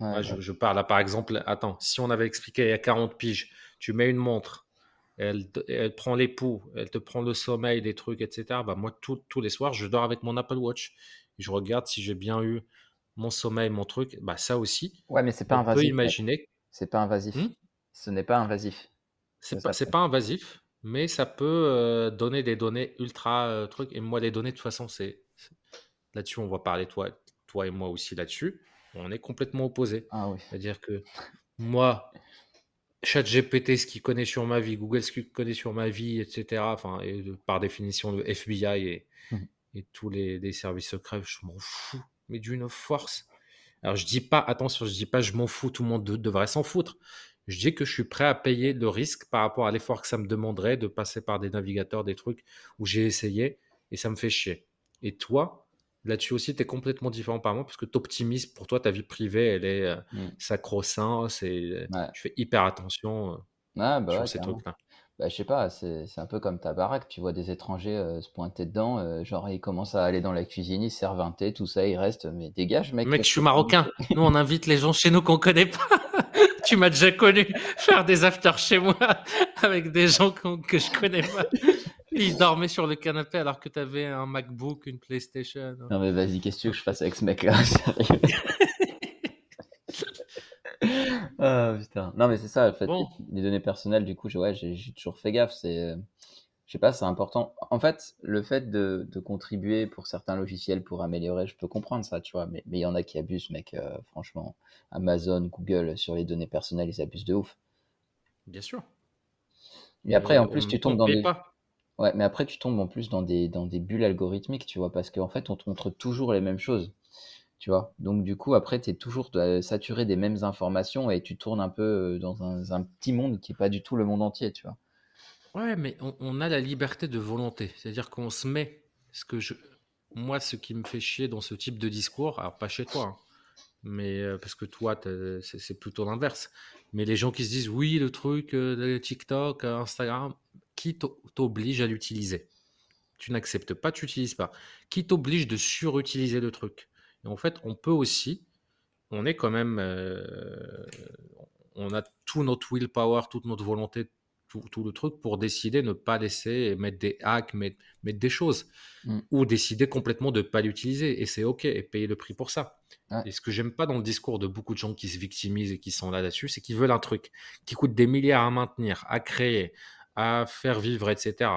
Ouais, Moi, je, je pars là, par exemple, attends, si on avait expliqué il y a 40 piges, tu mets une montre, elle, prend les poux, elle te prend le sommeil, des trucs, etc. Bah, moi, tout- tous les soirs, je dors avec mon Apple Watch. Et je regarde si j'ai bien eu mon sommeil, mon truc. Bah, ça aussi, Ouais, mais c'est pas on peut invasif, imaginer. C'est pas invasif. Hmm Ce n'est pas invasif. C'est pas, pas invasif, mais ça peut euh, donner des données ultra euh, trucs. Et moi, les données, de toute façon, c'est là-dessus, on va parler, toi, toi et moi aussi là-dessus. On est complètement opposés. Ah oui. C'est-à-dire que moi, ChatGPT, ce qu'il connaît sur ma vie, Google, ce qu'il connaît sur ma vie, etc. Enfin, et de- par définition, le FBI et, Mhm. et tous les, les services secrets, je m'en fous, mais d'une force. Alors, je dis pas, attention, je dis pas, je m'en fous, tout le monde de- devrait s'en foutre. Je dis que je suis prêt à payer le risque par rapport à l'effort que ça me demanderait de passer par des navigateurs, des trucs où j'ai essayé et ça me fait chier. Et toi, là-dessus aussi, tu es complètement différent par moi parce que tu optimises pour toi, ta vie privée, elle est euh, Mm. sacro-saint, c'est, Ouais. tu fais hyper attention euh, Ah bah sur ouais, ces trucs-là. Bah, je sais pas, c'est un peu comme ta baraque, tu vois des étrangers euh, se pointer dedans, euh, genre ils commencent à aller dans la cuisine, ils servent un thé, tout ça, ils restent, mais dégage mec, Mec, je suis marocain. Nous, on invite les gens chez nous qu'on connaît pas. Tu m'as déjà connu faire des afters chez moi avec des gens que je connais pas. Ils dormaient sur le canapé alors que tu avais un MacBook, une PlayStation. Non mais vas-y, qu'est-ce que tu veux que je fasse avec ce mec-là? Ah putain. Non mais c'est ça, en fait, Bon. les, données personnelles, du coup, j'ai ouais, toujours fait gaffe, c'est... Je sais pas, c'est important. En fait, le fait de, de contribuer pour certains logiciels pour améliorer, je peux comprendre ça, tu vois, mais mais il y en a qui abusent, mec, euh, franchement. Amazon, Google, sur les données personnelles, ils abusent de ouf. Bien sûr. Et après, en Mais plus, on tu tombes dans des... pas. Ouais, mais après, tu tombes en plus dans des, dans des bulles algorithmiques, tu vois, parce qu'en fait, on te montre toujours les mêmes choses, tu vois. Donc, du coup, après, tu es toujours saturé des mêmes informations et tu tournes un peu euh, dans un, un petit monde qui est pas du tout le monde entier, tu vois. Ouais, mais on, a la liberté de volonté. C'est-à-dire qu'on se met. Ce que je... Moi, ce qui me fait chier dans ce type de discours, alors pas chez toi, hein, mais euh, parce que toi, c'est plutôt l'inverse. Mais les gens qui se disent oui, le truc, euh, TikTok, euh, Instagram, qui t'o- t'oblige à l'utiliser? Tu n'acceptes pas, tu n'utilises pas. Qui t'oblige de surutiliser le truc? En fait, on peut aussi, on est quand même, euh, on a tout notre willpower, toute notre volonté, tout, tout le truc pour décider de ne pas laisser mettre des hacks, mettre, mettre des choses, Mm. ou décider complètement de ne pas l'utiliser. Et c'est OK, et payer le prix pour ça. Ouais. Et ce que j'aime pas dans le discours de beaucoup de gens qui se victimisent et qui sont là là-dessus, c'est qu'ils veulent un truc qui coûte des milliards à maintenir, à créer, à faire vivre, etc.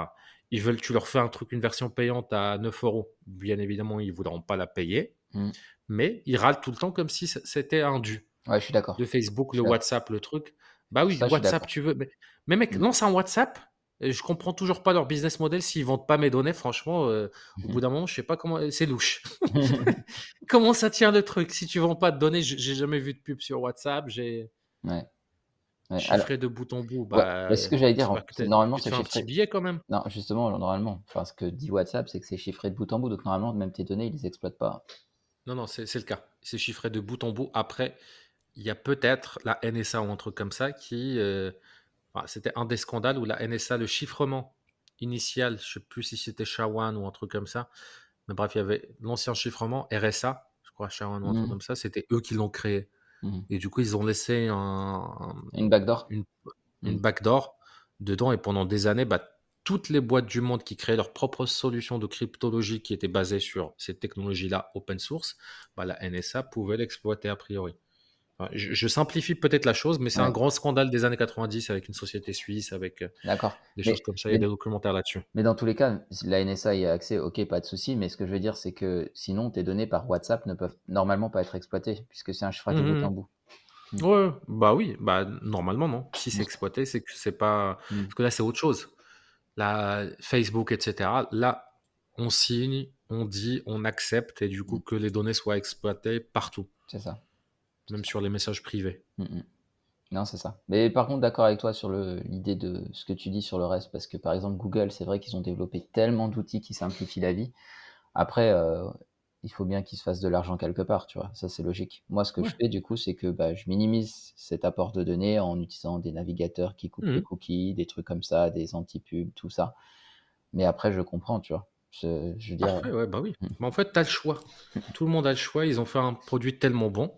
Ils veulent, tu leur fais un truc, une version payante à 9 euros. Bien évidemment, ils ne voudront pas la payer, Mm. mais ils râlent tout le temps comme si c'était un dû. Ouais, je suis d'accord. Le Facebook, le. WhatsApp, le truc. Bah oui, Ça, WhatsApp, tu veux. Mais, mais mec, Mm. lance un WhatsApp. Et je comprends toujours pas leur business model s'ils vendent pas mes données. Franchement, euh, au bout d'un moment, je sais pas comment. C'est louche. comment ça tient le truc? Si tu vends pas de données, j'ai jamais vu de pub sur WhatsApp. J'ai Ouais. Ouais, chiffré alors, de bout en bout. ouais, Bah, bah, ce que j'allais dire, en- que normalement, c'est fais un petit chiffré. billet quand même. Non, justement, normalement, enfin, ce que dit WhatsApp, c'est que c'est chiffré de bout en bout, donc normalement, même tes données, ils les exploitent pas. non, non, c'est c'est le cas. C'est chiffré de bout en bout. Après, il y a peut-être la NSA ou un truc comme ça qui. euh, enfin, c'était un des scandales où la NSA, le chiffrement initial, je sais plus si c'était SHA-1 ou un truc comme ça. Mais bref, il y avait l'ancien chiffrement, RSA, je crois, SHA-1 ou un truc Mhm. comme ça. C'était eux qui l'ont créé. Mhm. Et du coup, ils ont laissé un, un- Une backdoor une, une backdoor dedans. Et pendant des années, bah, toutes les boîtes du monde qui créaient leurs propres solutions de cryptologie qui étaient basées sur ces technologies-là open source, bah, la NSA pouvait l'exploiter a priori. Je, je simplifie peut-être la chose, mais c'est Ouais. un grand scandale des années 90 avec une société suisse, avec euh, D'accord. des Mais, choses comme ça. Il y a des documentaires là-dessus. mais dans tous les cas, la NSA y a accès, ok, pas de souci. Mais ce que je veux dire, c'est que sinon, tes données par WhatsApp ne peuvent normalement pas être exploitées, puisque c'est un chiffrage de bout Mhm. en bout. Mhm. Ouais, bah oui, bah normalement non. Si c'est exploité, c'est que c'est pas. Parce que là, c'est autre chose. Là, Facebook, etc. Là, on signe, on dit, on accepte, et du coup que les données soient exploitées partout, C'est ça. Même sur les messages privés. Mhm. Non, c'est ça. Mais par contre, d'accord avec toi sur l'idée de ce que tu dis sur le reste, parce que par exemple, Google, c'est vrai qu'ils ont développé tellement d'outils qui simplifient la vie. Après, euh, il faut bien qu'ils se fassent de l'argent quelque part, tu vois. Ça, c'est logique. Moi, ce que je fais, du coup, c'est que bah, je minimise cet apport de données en utilisant des navigateurs qui coupent les Mhm. cookies, des trucs comme ça, des anti-pubs, tout ça. Mais après, je comprends, tu vois. Je, je veux dire, Parfait, ouais, bah oui. Mhm. Mais en fait, tu as le choix. Tout le monde a le choix. Ils ont fait un produit tellement bon.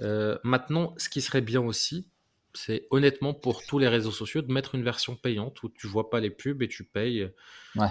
Euh, maintenant, ce qui serait bien aussi, c'est honnêtement pour tous les réseaux sociaux de mettre une version payante où tu vois pas les pubs et tu payes. ouais,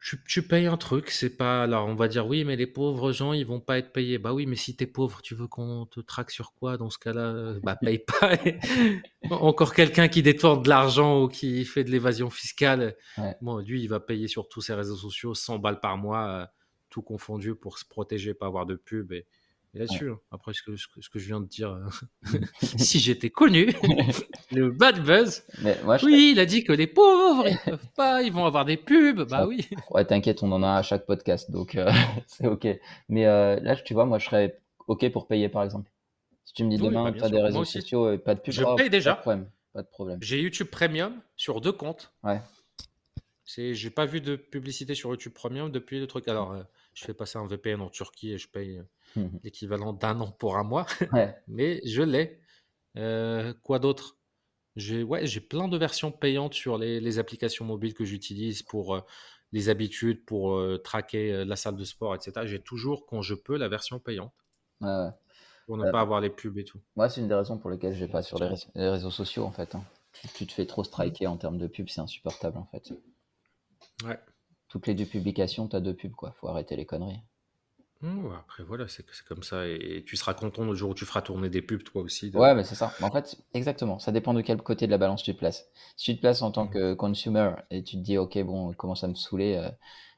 Tu, tu payes un truc, c'est pas. Alors, on va dire oui, mais les pauvres gens, ils vont pas être payés. Bah oui, mais si t'es pauvre, tu veux qu'on te traque sur quoi dans ce cas-là? Bah paye pas. Encore quelqu'un qui détourne de l'argent ou qui fait de l'évasion fiscale, ouais. bon, lui, il va payer sur tous ses réseaux sociaux 100 balles par mois, euh, tout confondu pour se protéger, pas avoir de pub. Et, et là-dessus, hein, après ce que, ce que- ce que je viens de dire, euh, si j'étais connu, le bad buzz, Mais moi, je, oui, il a dit que les pauvres, ils peuvent pas, ils vont avoir des pubs. Bah Ça- oui. Ouais, t'inquiète, on en a à chaque podcast, donc euh, c'est ok. Mais euh, là, tu vois, moi, je serais ok pour payer, par exemple. Si tu me dis Oui, demain, bah tu as sûr. des réseaux sociaux et pas de pub, Je oh, paye pas de déjà. problème, pas de problème. J'ai YouTube Premium sur deux comptes. Ouais, j'ai pas vu de publicité sur YouTube Premium depuis le truc. Alors, euh, je fais passer un VPN en Turquie et je paye euh, Mhm. l'équivalent d'un an pour un mois, ouais, mais je l'ai. Euh, quoi d'autre? J'ai, ouais, j'ai plein de versions payantes sur les, les applications mobiles que j'utilise pour euh, les habitudes, pour euh, traquer la salle de sport, etc. J'ai toujours, quand je peux, la version payante ouais, pour ne pas avoir les pubs et tout. moi, c'est une des raisons pour lesquelles je vais pas sur les, ré- les réseaux sociaux, en fait. hein. Tu, tu te fais trop striker en termes de pub, c'est insupportable, en fait. Ouais. Toutes les deux publications, t'as deux pubs, quoi. Faut arrêter les conneries. Mmh, après, voilà, c'est, comme ça. Et tu seras content le jour où tu feras tourner des pubs, toi aussi. de- Ouais, mais c'est ça. En fait, exactement. Ça dépend de quel côté de la balance tu te places. Si tu te places en tant Mhm. que consumer et tu te dis, OK, bon, comment ça me saouler, euh,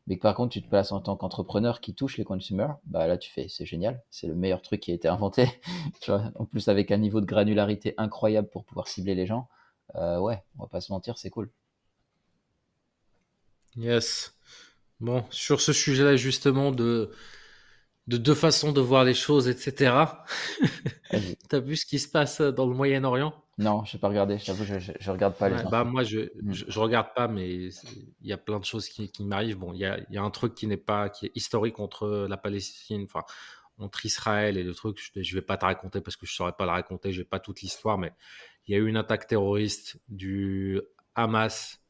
mais que par contre, tu te places en tant qu'entrepreneur qui touche les consumers, bah là, tu fais, c'est génial. C'est le meilleur truc qui a été inventé. Tu vois, en plus, avec un niveau de granularité incroyable pour pouvoir cibler les gens. Euh, ouais, on va pas se mentir, c'est cool. Yes. Bon, sur ce sujet-là, justement, de, de deux façons de voir les choses, etc. T'as vu ce qui se passe dans le Moyen-Orient? Non, je n'ai pas regardé. Je t'avoue, je, je, je regarde pas les Ouais, bah moi, je, Mm. je, je regarde pas, mais il y a plein de choses qui, qui m'arrivent. Bon, il y a, y a un truc qui n'est pas, qui est historique entre la Palestine, enfin, entre Israël et le truc. Je, je vais pas te raconter parce que je saurais pas le raconter. J'ai pas toute l'histoire, mais il y a eu une attaque terroriste du Hamas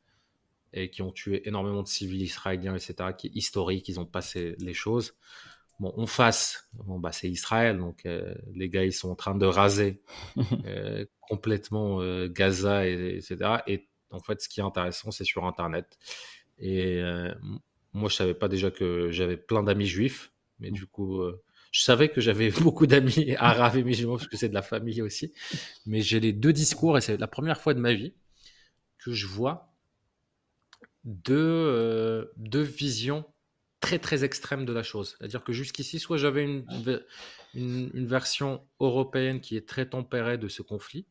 et qui ont tué énormément de civils israéliens, etc., qui est historique. Ils ont passé les choses. Bon, en face, bon, bah, c'est Israël, donc euh, les gars, ils sont en train de raser euh, complètement euh, Gaza, et, etc. Et en fait, ce qui est intéressant, c'est sur Internet. Et moi, je savais pas déjà que j'avais plein d'amis juifs, mais du coup, je savais que j'avais beaucoup d'amis arabes et musulmans, parce que c'est de la famille aussi. Mais j'ai les deux discours, et c'est la première fois de ma vie que je vois deux, euh, deux visions très très extrêmes de la chose. C'est-à-dire que jusqu'ici, soit j'avais une, une, une version européenne qui est très tempérée de ce conflit,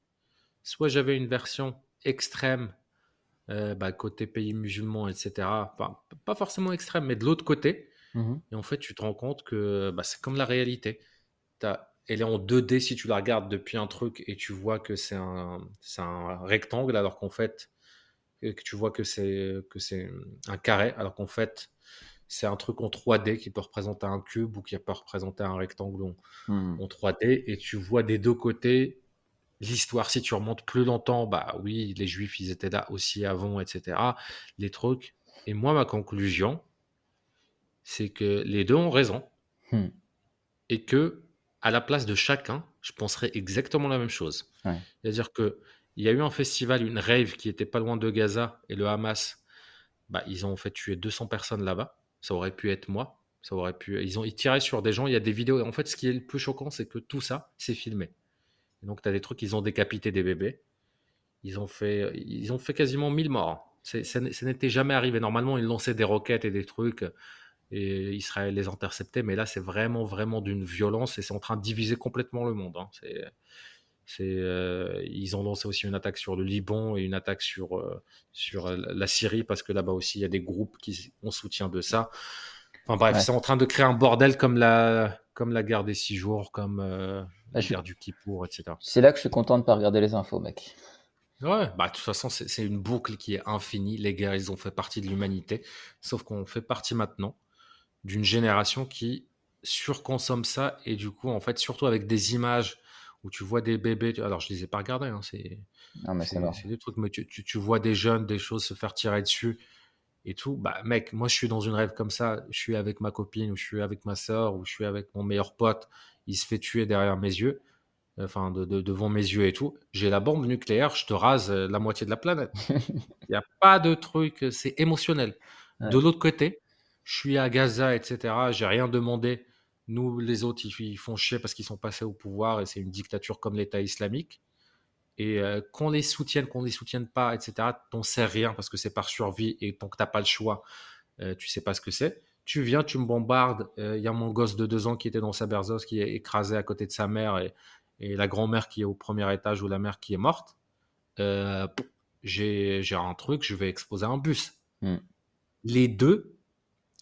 soit j'avais une version extrême euh, bah, côté pays musulmans, etc. Enfin, pas forcément extrême, mais de l'autre côté. Mhm. Et en fait, tu te rends compte que bah, c'est comme la réalité. T'as- elle est en 2D si tu la regardes depuis un truc et tu vois que c'est un, c'est un rectangle, alors qu'en fait, que tu vois que c'est que c'est un carré, alors qu'en fait, c'est un truc en 3D qui peut représenter un cube ou qui peut représenter un rectangle en, Hmm. en 3D. Et tu vois des deux côtés l'histoire. Si tu remontes plus longtemps, bah oui, les Juifs, ils étaient là aussi avant, etc. Les trucs. Et moi, ma conclusion, c'est que les deux ont raison Hmm. et que à la place de chacun, je penserais exactement la même chose. Ouais. C'est-à-dire que il y a eu un festival, une rave qui était pas loin de Gaza et le Hamas, bah, ils ont fait tuer 200 personnes là-bas. Ça aurait pu être moi. Ça aurait pu. Ils ont ils tiraient sur des gens. Il y a des vidéos. En fait, ce qui est le plus choquant, c'est que tout ça, c'est filmé. Donc, tu as des trucs. Ils ont décapité des bébés. Ils ont fait, ils ont fait quasiment 1000 morts. Ça n'était jamais arrivé. Normalement, ils lançaient des roquettes et des trucs et Israël les interceptait. Mais là, c'est vraiment, vraiment d'une violence et c'est en train de diviser complètement le monde. hein. Euh, ils ont lancé aussi une attaque sur le Liban et une attaque sur, euh, sur euh, la Syrie parce que là-bas aussi, il y a des groupes qui ont soutien de ça. Enfin bref, Ouais. c'est en train de créer un bordel comme la, comme la guerre des six jours, comme euh, la guerre du Kippour, etc. C'est là que je suis content de pas regarder les infos, mec. Ouais, bah de toute façon, c'est c'est une boucle qui est infinie. Les guerres, ils ont fait partie de l'humanité. Sauf qu'on fait partie maintenant d'une génération qui surconsomme ça. Et du coup, en fait, surtout avec des images où tu vois des bébés. tu- Alors, je les ai pas regardés, hein, c'est Non, mais c'est c'est mort. c'est des trucs, mais tu, tu- tu vois des jeunes, des choses se faire tirer dessus et tout. Bah, mec, moi, je suis dans une rêve comme ça. Je suis avec ma copine, ou je suis avec ma soeur, ou je suis avec mon meilleur pote. Il se fait tuer derrière mes yeux, enfin, de- de- devant mes yeux et tout. J'ai la bombe nucléaire, je te rase euh, la moitié de la planète. Il n'y a pas de truc, euh, c'est émotionnel. Ouais. De l'autre côté, je suis à Gaza, etc. J'ai rien demandé. Nous, les autres, ils, ils font chier parce qu'ils sont passés au pouvoir et c'est une dictature comme l'État islamique. Et euh, qu'on les soutienne, qu'on les soutienne pas, etc., t'en sais rien parce que c'est par survie et tant que t'as pas le choix, euh, tu sais pas ce que c'est. Tu viens, tu me bombardes. Il y a mon gosse de deux ans qui était dans sa berceuse, qui est écrasé à côté de sa mère et, et la grand-mère qui est au premier étage ou la mère qui est morte. Euh, j'ai un truc, je vais exploser un bus. Hmm. Les deux,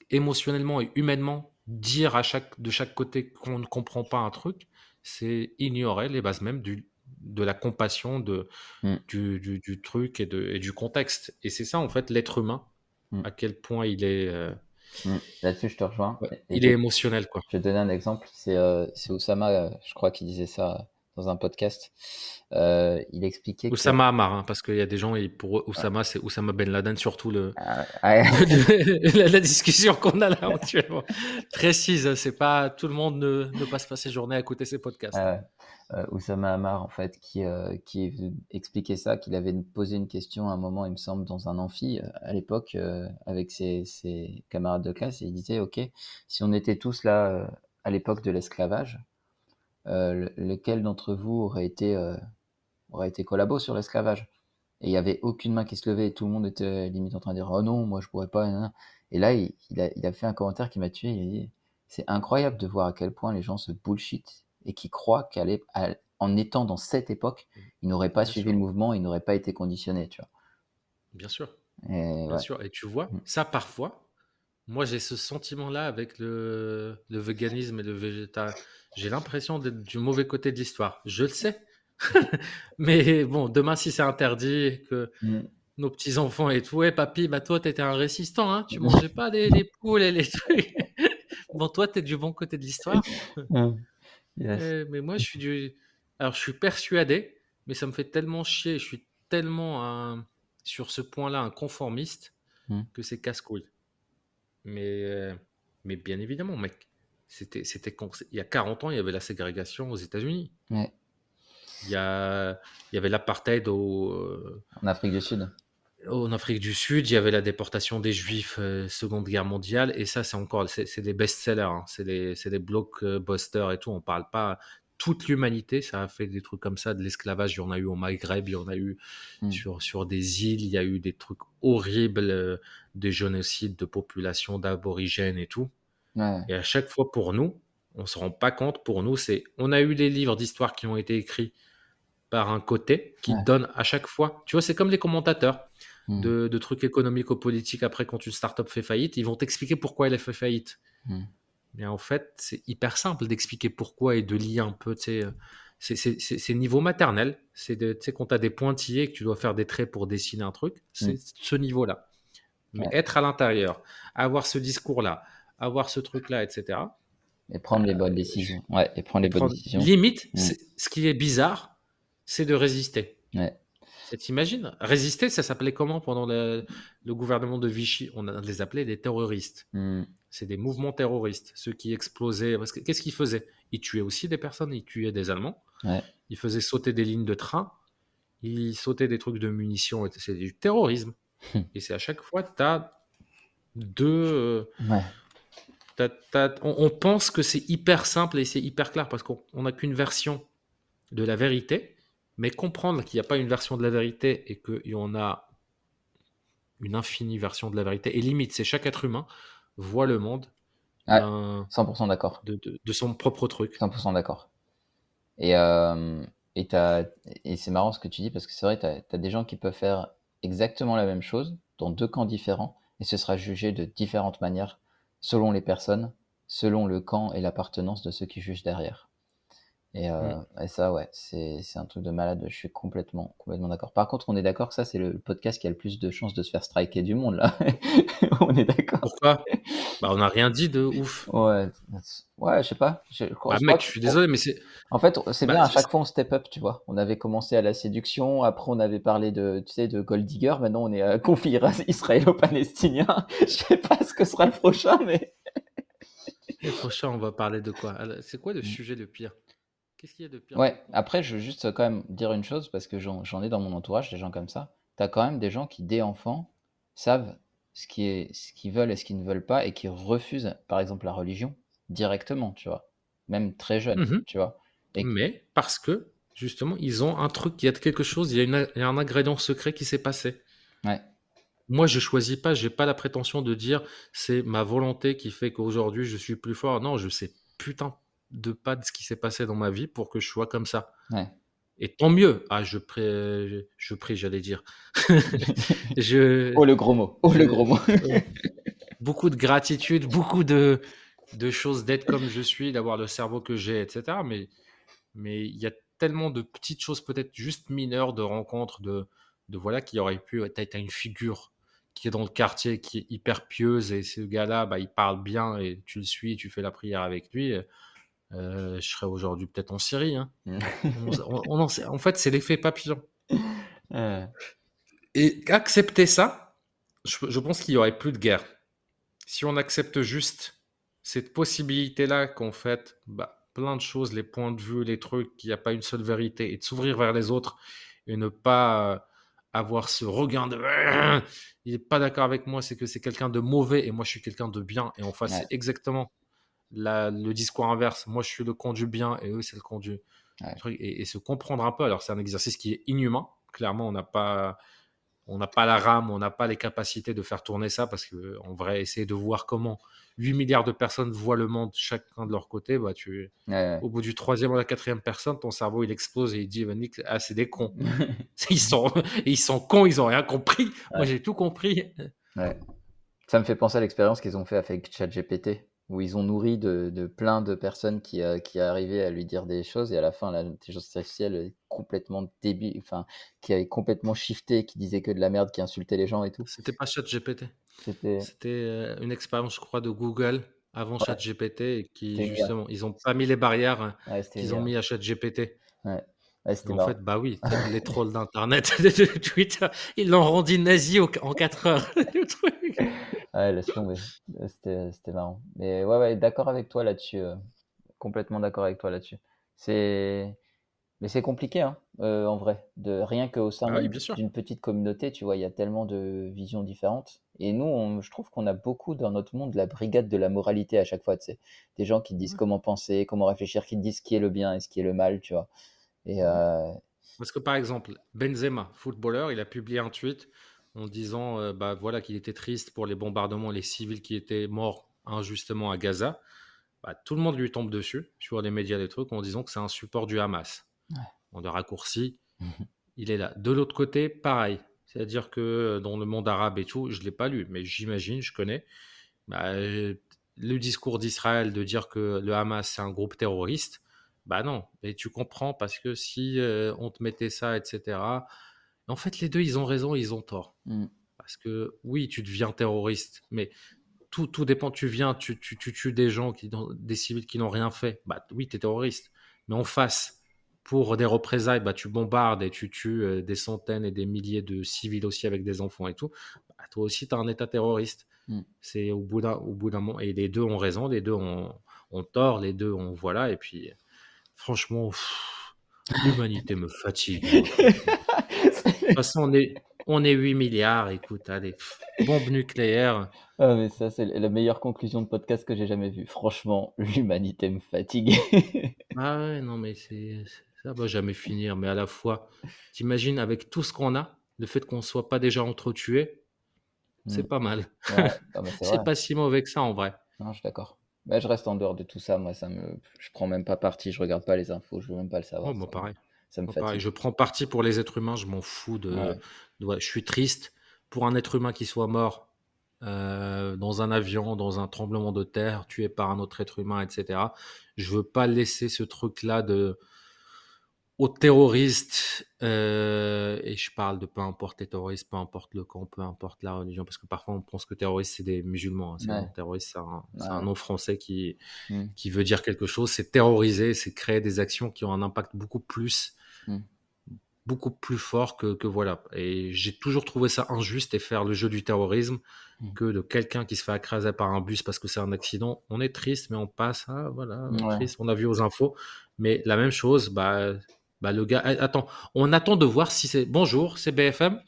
émotionnellement et humainement, dire à chaque, de chaque côté qu'on ne comprend pas un truc, c'est ignorer les bases même du, de la compassion, de, Mm. du, du- du truc et, de, et du contexte. Et c'est ça, en fait, l'être humain, Mm. à quel point il est, euh, Hmm. Là-dessus, je te rejoins. ouais, il est émotionnel. Quoi. Je vais te donner un exemple. C'est euh, Oussama, euh, je crois, qui disait ça dans un podcast. Euh, il expliquait que. Oussama Amar, hein, parce qu'il y a des gens, et pour eux, Oussama, c'est Oussama Ben Laden, surtout le, Ah, ouais. la, la discussion qu'on a là actuellement. Précise, c'est pas tout le monde ne, ne passe pas ses journées à écouter ses podcasts. Ah ouais. Euh, Oussama Hamar, en fait, qui, euh, qui expliquait ça, qu'il avait posé une question à un moment, il me semble, dans un amphi, à l'époque, avec ses, ses camarades de classe, et il disait, OK, si on était tous là à l'époque de l'esclavage, euh, le- lequel d'entre vous aurait été, euh, aurait été collabo sur l'esclavage? Et il n'y avait aucune main qui se levait, et tout le monde était limite en train de dire, oh non, moi je pourrais pas. Et là, il, il a, il a fait un commentaire qui m'a tué, il a dit, c'est incroyable de voir à quel point les gens se bullshit et qui croient qu'en étant dans cette époque, ils n'auraient pas Bien suivi sûr. le mouvement, ils n'auraient pas été conditionnés, tu vois. Bien sûr. Et Bien ouais. sûr. Et tu vois, Mm. ça parfois, moi j'ai ce sentiment-là avec le, le véganisme et le végétal. J'ai l'impression d'être du mauvais côté de l'histoire. Je le sais. Mais bon, demain, si c'est interdit, que Mm. nos petits-enfants et tout, ouais, papy, bah toi, t'étais un résistant, hein, tu mangeais pas des poules et les trucs. bon, toi, t'es du bon côté de l'histoire. Yes. Euh, mais moi, je suis du. Alors, je suis persuadé, mais ça me fait tellement chier. Je suis tellement un- sur ce point-là un conformiste que c'est casse-couille. Mais, euh, mais bien évidemment, mec, c'était, c'était il y a 40 ans, il y avait la ségrégation aux États-Unis. Ouais. Il y, a, il y avait l'apartheid au, euh, En Afrique du Sud. en Afrique du Sud, il y avait la déportation des Juifs, euh, Seconde Guerre mondiale, et ça, c'est encore, c'est c'est des best-sellers, hein. c'est des, c'est des blockbusters et tout. On parle pas toute l'humanité, ça a fait des trucs comme ça, de l'esclavage, il y en a eu au Maghreb, il y en a eu Mm. sur, sur des îles, il y a eu des trucs horribles, euh, des génocides de populations, d'aborigènes et tout. Ouais. Et à chaque fois, pour nous, on se rend pas compte, pour nous, c'est, on a eu des livres d'histoire qui ont été écrits par un côté qui Ouais. donne à chaque fois, tu vois, c'est comme les commentateurs Mm. de, de trucs économiques ou politiques après quand une startup fait faillite, ils vont t'expliquer pourquoi elle a fait faillite. Mm. Mais en fait, c'est hyper simple d'expliquer pourquoi et de lier un peu, tu sais, euh, c'est- niveau maternel, c'est quand tu as des pointillés et que tu dois faire des traits pour dessiner un truc, c'est Mm. ce niveau-là. Mais Ouais. être à l'intérieur, avoir ce discours-là, avoir ce truc-là, etc. Et prendre les bonnes décisions. Ouais, et prendre les bonnes décisions. Limite, Mm. ce qui est bizarre, c'est de résister. Ouais. T'imagines Résister, ça s'appelait comment pendant le, le gouvernement de Vichy? On les appelait des terroristes. Hmm. C'est des mouvements terroristes, ceux qui explosaient. Parce que qu'est-ce qu'ils faisaient? Ils tuaient aussi des personnes, ils tuaient des Allemands, Ouais. ils faisaient sauter des lignes de train, ils sautaient des trucs de munitions. C'est du terrorisme. Hmm. et c'est à chaque fois, tu as deux. euh, Ouais. t'as- t'as- on, on pense que c'est hyper simple et c'est hyper clair parce qu'on n'a qu'une version de la vérité, mais comprendre qu'il n'y a pas une version de la vérité et qu'il y en a une infinie version de la vérité, et limite, c'est chaque être humain voit le monde Ouais. d'un- 100% d'accord. de, de- de son propre truc. 100% d'accord. Et, euh, et, et c'est marrant ce que tu dis parce que c'est vrai, tu as, des gens qui peuvent faire exactement la même chose dans deux camps différents et ce sera jugé de différentes manières selon les personnes, selon le camp et l'appartenance de ceux qui jugent derrière. Et, euh, et ça, ouais, c'est un truc de malade. Je suis complètement, complètement d'accord. Par contre, on est d'accord que ça, c'est le podcast qui a le plus de chances de se faire striker du monde, là. on est d'accord. Pourquoi? Bah, On n'a rien dit de ouf. Ouais, ouais, je sais pas. Je, je Bah, mec, que- je suis désolé, mais c'est. en fait, c'est Bah, bien, à chaque fois on step up, tu vois. On avait commencé à la séduction, après on avait parlé de, tu sais, de Gold Digger, maintenant on est à conflit israélo-palestinien. Je sais pas ce que sera le prochain, mais. Le prochain, on va parler de quoi? Alors, C'est quoi le Mm. sujet de pire? Qu'est-ce qu'il y a de pire Ouais, après, je veux juste quand même dire une chose, parce que j'en ai dans mon entourage, des gens comme ça. T'as quand même des gens qui, dès enfants, savent ce qui est, ce qu'ils veulent et ce qu'ils ne veulent pas, et qui refusent, par exemple, la religion, directement, tu vois. Même très jeunes, Mhm. tu vois. Et- Mais parce que, justement, ils ont un truc, il y a quelque chose, il y a, une- il y a un ingrédient secret qui s'est passé. Ouais, Moi, je choisis pas, j'ai pas la prétention de dire c'est ma volonté qui fait qu'aujourd'hui je suis plus fort. Non, je sais putain de pas de ce qui s'est passé dans ma vie pour que je sois comme ça. ouais. Et tant mieux. Ah, je prie, je prie, j'allais dire. je, Oh le gros mot, oh le gros mot. beaucoup de gratitude, beaucoup de, de choses d'être comme je suis, d'avoir le cerveau que j'ai, etc. Mais mais il y a tellement de petites choses peut-être juste mineures de rencontres, de, de voilà, qui auraient pu... As, une figure qui est dans le quartier, qui est hyper pieuse, et ce gars-là, bah, il parle bien, et tu le suis, tu fais la prière avec lui. Je serais aujourd'hui peut-être en Syrie. hein. On- on- on en sait- en fait, c'est l'effet papillon. Euh, Et accepter ça, je, je pense qu'il n'y aurait plus de guerre. Si on accepte juste cette possibilité-là qu'en fait, bah, plein de choses, les points de vue, les trucs, qu'il n'y a pas une seule vérité, et de s'ouvrir vers les autres, et ne pas euh, avoir ce regain de il n'est pas d'accord avec moi, c'est que c'est quelqu'un de mauvais, et moi je suis quelqu'un de bien, et en face, Ouais. c'est exactement la- le discours inverse. Moi je suis le camp du bien, et eux c'est le camp du Ouais. truc, et, et se comprendre un peu. Alors c'est un exercice qui est inhumain, clairement, on n'a pas on n'a pas la rame, on n'a pas les capacités de faire tourner ça parce que en vrai, essayer de voir comment 8 milliards de personnes voient le monde chacun de leur côté, bah tu, ouais, au bout du troisième ou la quatrième personne, ton cerveau il explose et il dit, ah c'est des cons. Ils sont, ils sont cons, ils ont rien compris. Moi j'ai tout compris. Ça me fait penser à l'expérience qu'ils ont fait avec ChatGPT, où ils ont nourri de, de plein de personnes qui, euh, qui arrivaient à lui dire des choses, et à la fin, l'intelligence artificielle est complètement débile, enfin, qui avait complètement shifté, qui disait que de la merde, qui insultait les gens et tout. C'était pas ChatGPT. C'était. Euh, une expérience, je crois, de Google avant Ouais. ChatGPT et qui justement, ils ont pas mis les barrières Ouais, qu'ils ont mis à ChatGPT. Ouais, En marrant. fait, bah oui, les trolls d'internet, de Twitter, ils l'ont rendu nazi au- en 4 heures. le truc. Ouais, laisse tomber. C'était, c'était marrant. Mais ouais, ouais, d'accord avec toi là-dessus. euh, complètement d'accord avec toi là-dessus. C'est, mais c'est compliqué, hein, euh, en vrai. De rien qu'au sein Ah oui, d'une- petite communauté, tu vois, il y a tellement de visions différentes. Et nous, on- je trouve qu'on a beaucoup dans notre monde la brigade de la moralité à chaque fois, tu sais. Des gens qui disent comment penser, comment réfléchir, qui disent ce qui est le bien et ce qui est le mal, tu vois. Et euh, Parce que par exemple, Benzema, footballeur, il a publié un tweet en disant euh, bah, voilà, qu'il était triste pour les bombardements, les civils qui étaient morts injustement à Gaza. Bah, tout le monde lui tombe dessus sur les médias, les trucs, en disant que c'est un support du Hamas. Ouais. On le raccourci, il est là. De l'autre côté, pareil. C'est-à-dire que euh, dans le monde arabe et tout, je ne l'ai pas lu, mais j'imagine, je connais. Bah, le discours d'Israël de dire que le Hamas c'est un groupe terroriste, bah non. Et tu comprends parce que si euh, on te mettait ça, etc. En fait, les deux, ils ont raison, ils ont tort. mm, Bah, Parce que oui, tu deviens terroriste, mais tout, tout dépend. Tu viens, tu, tu, tu tues des gens, qui, des civils qui n'ont rien fait. Bah oui, tu es terroriste. Mais en face, pour des représailles, bah, tu bombardes et tu tues euh, des centaines et des milliers de civils aussi avec des enfants et tout. Bah, toi aussi, tu as un État terroriste. Mm. C'est au bout d'un au bout d'un moment. Et les deux ont raison, les deux ont, ont tort, les deux ont. Voilà. Et puis, franchement, l'humanité me fatigue. De toute façon, on est, on est 8 milliards. Écoute, allez, pff, bombe nucléaire. Ah, mais ça, c'est la meilleure conclusion de podcast que j'ai jamais vue. Franchement, l'humanité me fatigue. Ah ouais, non, mais c'est ça va jamais finir. Mais à la fois, t'imagines avec tout ce qu'on a, le fait qu'on soit pas déjà entretués, c'est Mm. pas mal. Ouais, c'est pas si mauvais que ça en vrai. Non, je suis d'accord. Bah, je reste en dehors de tout ça. Moi, ça me, je prends même pas parti. Je regarde pas les infos. Je veux même pas le savoir. Oh, moi Ça me, pareil. ça me Moi, pareil. Je prends parti pour les êtres humains. Je m'en fous de, Ouais. de- ouais, je suis triste pour un être humain qui soit mort euh, dans un avion, dans un tremblement de terre, tué par un autre être humain, etc. Je veux pas laisser ce truc-là de aux terroristes, euh, et je parle de peu importe les terroristes, peu importe le camp, peu importe la religion, parce que parfois on pense que terroriste c'est des musulmans. hein. C'est Ouais. non, terroriste c'est un, Ouais. un nom français qui, Mm. qui veut dire quelque chose. C'est terroriser, c'est créer des actions qui ont un impact beaucoup plus, Mm. beaucoup plus fort que, que voilà. Et j'ai toujours trouvé ça injuste et faire le jeu du terrorisme Mm. que de quelqu'un qui se fait écraser par un bus parce que c'est un accident. On est triste, mais on passe. Ah voilà, on Ouais. triste. On a vu aux infos, mais la même chose. Bah, bah le gars. eh, Attends, on attend de voir si c'est. Bonjour, c'est BFM.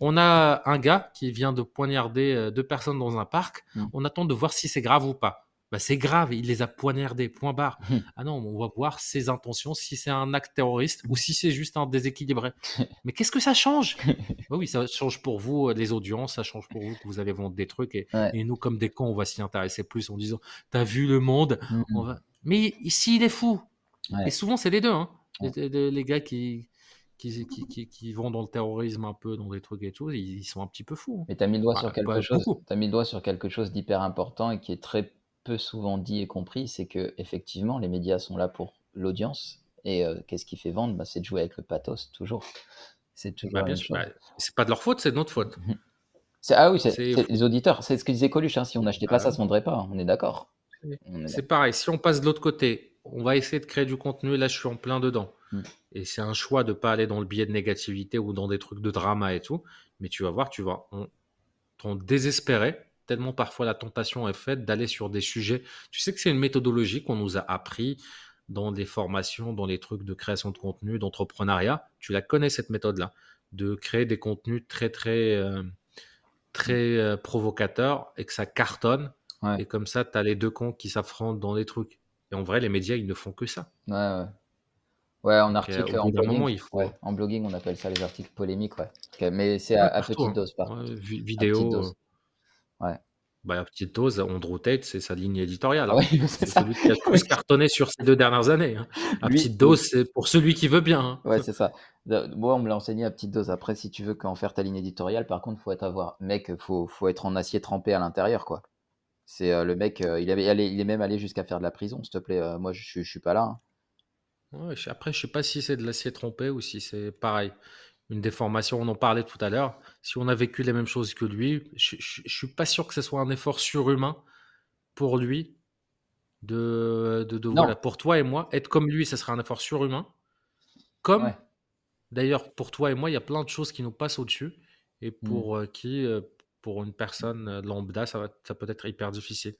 On a un gars qui vient de poignarder euh, deux personnes dans un parc. Mm. On attend de voir si c'est grave ou pas. Bah, c'est grave, il les a poignardés, point barre. Mm. Ah non, on va voir ses intentions, si c'est un acte terroriste ou si c'est juste un déséquilibré. Mais qu'est-ce que ça change? Bah Oui, ça change pour vous euh, les audiences, ça change pour vous que vous allez vendre des trucs et, Ouais. et nous, comme des cons, on va s'y intéresser plus en disant T'as vu le monde? Mm. on va... Mais ici, il est fou. Ouais. Et souvent, c'est les deux. Hein. Les, les- les gars qui, qui, qui, qui, qui vont dans le terrorisme un peu, dans des trucs et tout, ils, ils sont un petit peu fous. hein. Mais tu as mis le doigt Ouais, sur quelque pas chose, beaucoup. t'as mis le doigt sur quelque chose d'hyper important et qui est très peu souvent dit et compris, c'est que effectivement les médias sont là pour l'audience et euh, qu'est-ce qui fait vendre? Bah, C'est de jouer avec le pathos toujours. C'est toujours Bah, bien sûr, bah, c'est pas de leur faute, c'est de notre faute. C'est- ah oui, c'est les auditeurs. C'est ce que disait Coluche. hein, si on n'achetait pas Bah ça, ça se vendrait pas. hein, On est d'accord. C'est pareil, si on passe de l'autre côté, on va essayer de créer du contenu, là je suis en plein dedans. Mm. Et c'est un choix de pas aller dans le biais de négativité ou dans des trucs de drama et tout, mais tu vas voir, tu vas en, t'en désespérer, tellement parfois la tentation est faite d'aller sur des sujets. Tu sais que c'est une méthodologie qu'on nous a appris dans des formations, dans les trucs de création de contenu, d'entrepreneuriat. Tu la connais cette méthode-là, de créer des contenus très très euh, très euh, provocateurs et que ça cartonne. Ouais. Et comme ça, tu as les deux cons qui s'affrontent dans des trucs. Et en vrai, les médias, ils ne font que ça. Ouais, ouais. Ouais, en euh, article, en blogging, moment, il faut. ouais, en blogging, on appelle ça les articles polémiques, ouais. Mais c'est à, à petite hein. dose, par Ouais, contre. vi- À petite vidéo. dose. euh, Ouais. bah, à petite dose, Andrew Tate, c'est sa ligne éditoriale. Ah hein. ouais, c'est celui qui a le plus cartonné sur ces deux dernières années. hein. À Lui, petite dose, c'est pour celui qui veut bien. hein. Ouais, c'est ça. Moi, on me l'a enseigné à petite dose. Après, si tu veux qu'en faire ta ligne éditoriale, par contre, faut être avoir, mec, faut, faut être en acier trempé à l'intérieur, quoi. C'est euh, le mec, euh, il, avait, allé- il est même allé jusqu'à faire de la prison, s'il te plaît. euh, moi, je, suis- je suis pas là. hein. Ouais, je- après, je sais pas si c'est de l'acier trompé ou si c'est pareil. Une déformation, on en parlait tout à l'heure. Si on a vécu les mêmes choses que lui, je, je, je suis pas sûr que ce soit un effort surhumain pour lui de, de, de- Non. voilà, pour toi et moi, être comme lui, ce serait un effort surhumain. Comme Ouais. d'ailleurs pour toi et moi, il y a plein de choses qui nous passent au-dessus et Mm. pour euh, qui, euh, pour une personne euh, lambda, ça, va, ça peut être hyper difficile.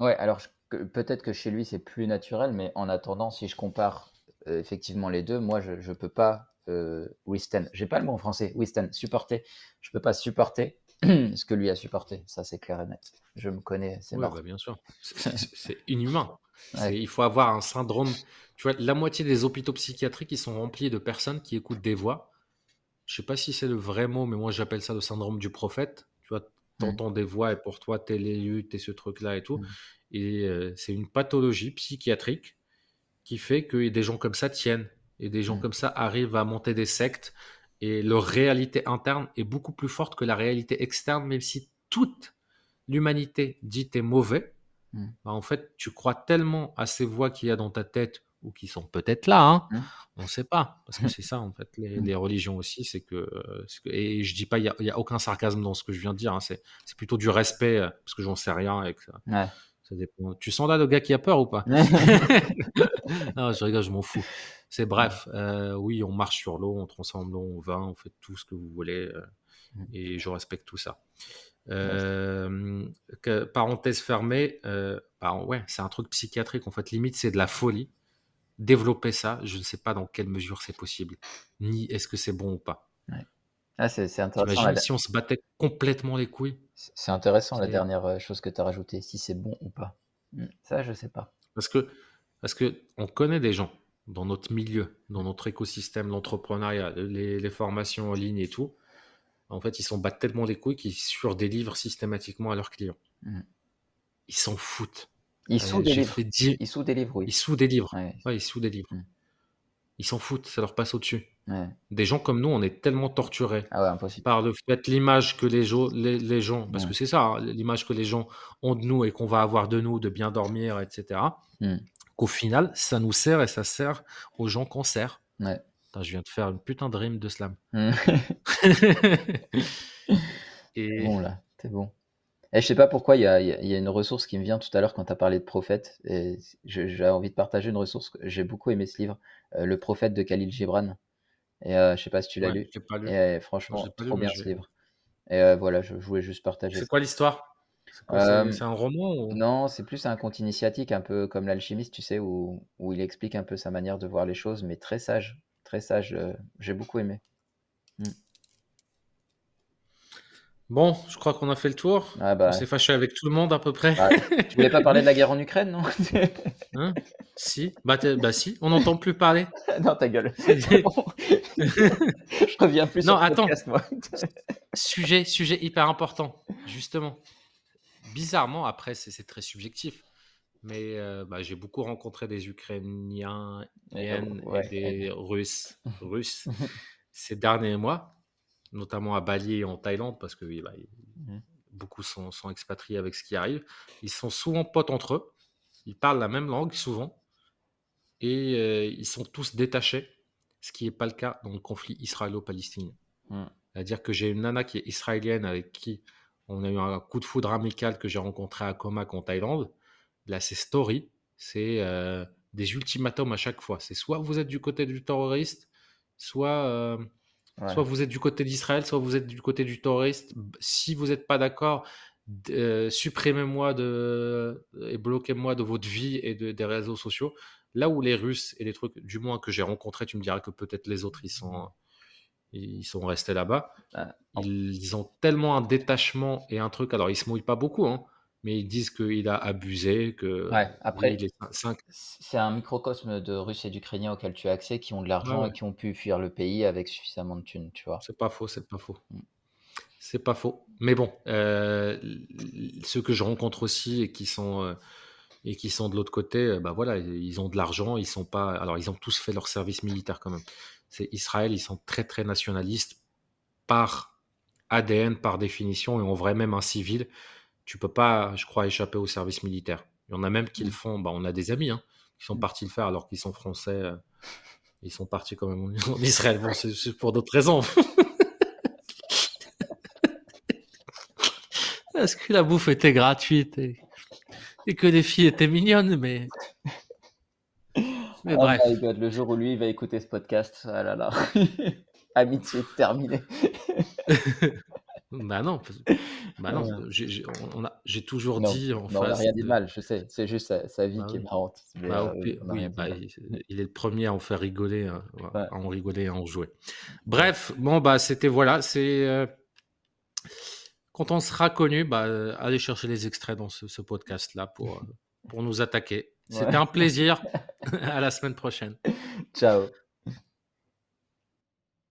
Ouais, alors peut-être que chez lui, c'est plus naturel, mais en attendant, si je compare euh, effectivement les deux, moi, je, je peux pas euh, withstand. J'ai pas le mot en français, withstand, supporter. Je peux pas supporter ce que lui a supporté. Ça, c'est clair et net. Je me connais, c'est Oui, mort. bah, bien sûr. C'est- inhumain. Ouais. Il faut avoir un syndrome. Tu vois, la moitié des hôpitaux psychiatriques, ils sont remplis de personnes qui écoutent des voix. Je sais pas si c'est le vrai mot, mais moi j'appelle ça le syndrome du prophète. Tu vois, t'entends des voix et pour toi, t'es l'élu, t'es ce truc-là et tout. Mm. Et euh, c'est une pathologie psychiatrique qui fait que des gens comme ça tiennent. Et des gens Mm. comme ça arrivent à monter des sectes. Et leur réalité interne est beaucoup plus forte que la réalité externe, même si toute l'humanité dit t'es mauvais. Bah, en fait, tu crois tellement à ces voix qu'il y a dans ta tête ou qui sont peut-être là. Hein. Mmh. On ne sait pas, parce que c'est ça en fait. Les, Mmh. les religions aussi, c'est que, euh, c'est que- et je dis pas, il y a, aucun sarcasme dans ce que je viens de dire. hein. C'est plutôt du respect, euh, parce que j'en sais rien et que ça, Ouais. ça dépend. Tu sens là le gars qui a peur ou pas? Non, je rigole, je m'en fous. C'est bref, euh, oui, on marche sur l'eau, on transforme l'eau en vin, on fait tout ce que vous voulez, euh, Mm. et je respecte tout ça. Euh, que- parenthèse fermée, bah, ouais, c'est un truc psychiatrique, en fait, limite, c'est de la folie. Développer ça, je ne sais pas dans quelle mesure c'est possible, ni est-ce que c'est bon ou pas. Ah, c'est intéressant. La- si on se battait complètement les couilles? C'est intéressant la dernière euh, chose que tu as rajoutée, si c'est bon ou pas. Hmm, Ça, je sais pas. Parce que, parce que on connaît des gens dans notre milieu, dans notre écosystème, l'entrepreneuriat, les, les formations en ligne et tout. En fait, ils s'en battent tellement les couilles qu'ils surdélivrent systématiquement à leurs clients. Mhm. Ils s'en foutent. Ils Euh, sous délivrent. fait dix- Ils sous délivrent, oui. Ils. Ouais, Ouais, ils sous-délivrent. Mhm. Ils s'en foutent, ça leur passe au-dessus. ouais. Des gens comme nous, on est tellement torturés Ah par le fait l'image que les, jo- les, les gens, parce que c'est ça, hein, l'image que les gens ont de nous et qu'on va avoir de nous, de bien dormir, etc. Hmm. Qu'au final, ça nous sert et ça sert aux gens qu'on sert. Ouais. Putain, je viens de faire une putain de rime de slam. Hmm. et bon là, t'es bon. Et je sais pas pourquoi, il y a, il y a- une ressource qui me vient tout à l'heure quand tu as parlé de prophète. J'ai envie de partager une ressource. J'ai beaucoup aimé ce livre, euh, Le prophète de Khalil Gibran. Et euh, je sais pas si tu l'as ouais, lu. pas lu. Et euh, franchement, j'ai pas trop bien ce livre. Et euh, voilà, je voulais juste partager C'est quoi l'histoire? C'est un roman ou... Non, c'est plus un conte initiatique, un peu comme l'alchimiste, tu sais, où, où il explique un peu sa manière de voir les choses, mais très sage, très sage. J'ai beaucoup aimé. Bon, je crois qu'on a fait le tour. Ah bah, On s'est fâché avec tout le monde à peu près. bah, tu voulais pas parler de la guerre en Ukraine, non Hein? Si bah, bah si, on n'entend plus parler. Non, ta gueule. Bon. Je reviens plus Non, sur attends. podcast, moi. Sujet, sujet hyper important, justement. Bizarrement, après, c'est très subjectif. Mais euh, bah, j'ai beaucoup rencontré des Ukrainiens Et, des Russes, Russes ces derniers mois, notamment à Bali et en Thaïlande, parce que bah, Mhm. beaucoup sont, sont expatriés avec ce qui arrive. Ils sont souvent potes entre eux. Ils parlent la même langue souvent. Et euh, ils sont tous détachés, ce qui n'est pas le cas dans le conflit israélo-palestinien. Mhm. C'est-à-dire que j'ai une nana qui est israélienne avec qui on a eu un coup de foudre amical que j'ai rencontré à Comac en Thaïlande. Là, c'est story, c'est euh, des ultimatums à chaque fois. C'est soit vous êtes du côté du terroriste, soit, euh, Ouais. soit vous êtes du côté d'Israël, soit vous êtes du côté du terroriste. Si vous n'êtes pas d'accord, euh, supprimez-moi de, et bloquez-moi de votre vie et de- des réseaux sociaux. Là où les Russes et les trucs, du moins que j'ai rencontrés, tu me diras que peut-être les autres, ils sont, ils sont restés là-bas. Ah, Ils, ils ont tellement un détachement et un truc. Alors, ils se mouillent pas beaucoup, hein, mais ils disent qu'il a abusé, que Ouais, après- il est C'est un microcosme de Russes et d'Ukrainiens auxquels tu as accès, qui ont de l'argent ouais. et qui ont pu fuir le pays avec suffisamment de thunes, tu vois. C'est pas faux, c'est pas faux. Mm. C'est pas faux. Mais bon, euh, ceux que je rencontre aussi et qui sont euh, et qui sont de l'autre côté, euh, bah voilà, ils ont de l'argent, ils sont pas. Alors ils ont tous fait leur service militaire quand même. C'est Israël, ils sont très très nationalistes par ADN, par définition, et en vrai même un civil, tu peux pas, je crois, échapper au service militaire. Il y en a même qui le Mm. font. Bah, on a des amis hein, qui sont Mm. partis le faire alors qu'ils sont français. euh, ils sont partis quand même en Israël. Bon, c'est pour d'autres raisons. Parce que la bouffe était gratuite et, et que les filles étaient mignonnes, mais. Mais Oh bref. my God, le jour où lui il va écouter ce podcast, ah là là. Amitié terminée. Bah non, bah non, Ouais. j'ai a- toujours Non, dit en Non, on n'a face. rien de- mal, je sais. C'est juste sa, sa vie Bah qui est marrante. Bah, euh, oui, bah, il, il est le premier à en faire rigoler, hein, Ouais. à en rigoler, et à en jouer. Bref, bon bah c'était voilà, c'est euh, quand on sera connu, bah euh, allez chercher les extraits dans ce, ce podcast là pour pour nous attaquer. C'était Ouais. un plaisir. à la semaine prochaine. Ciao.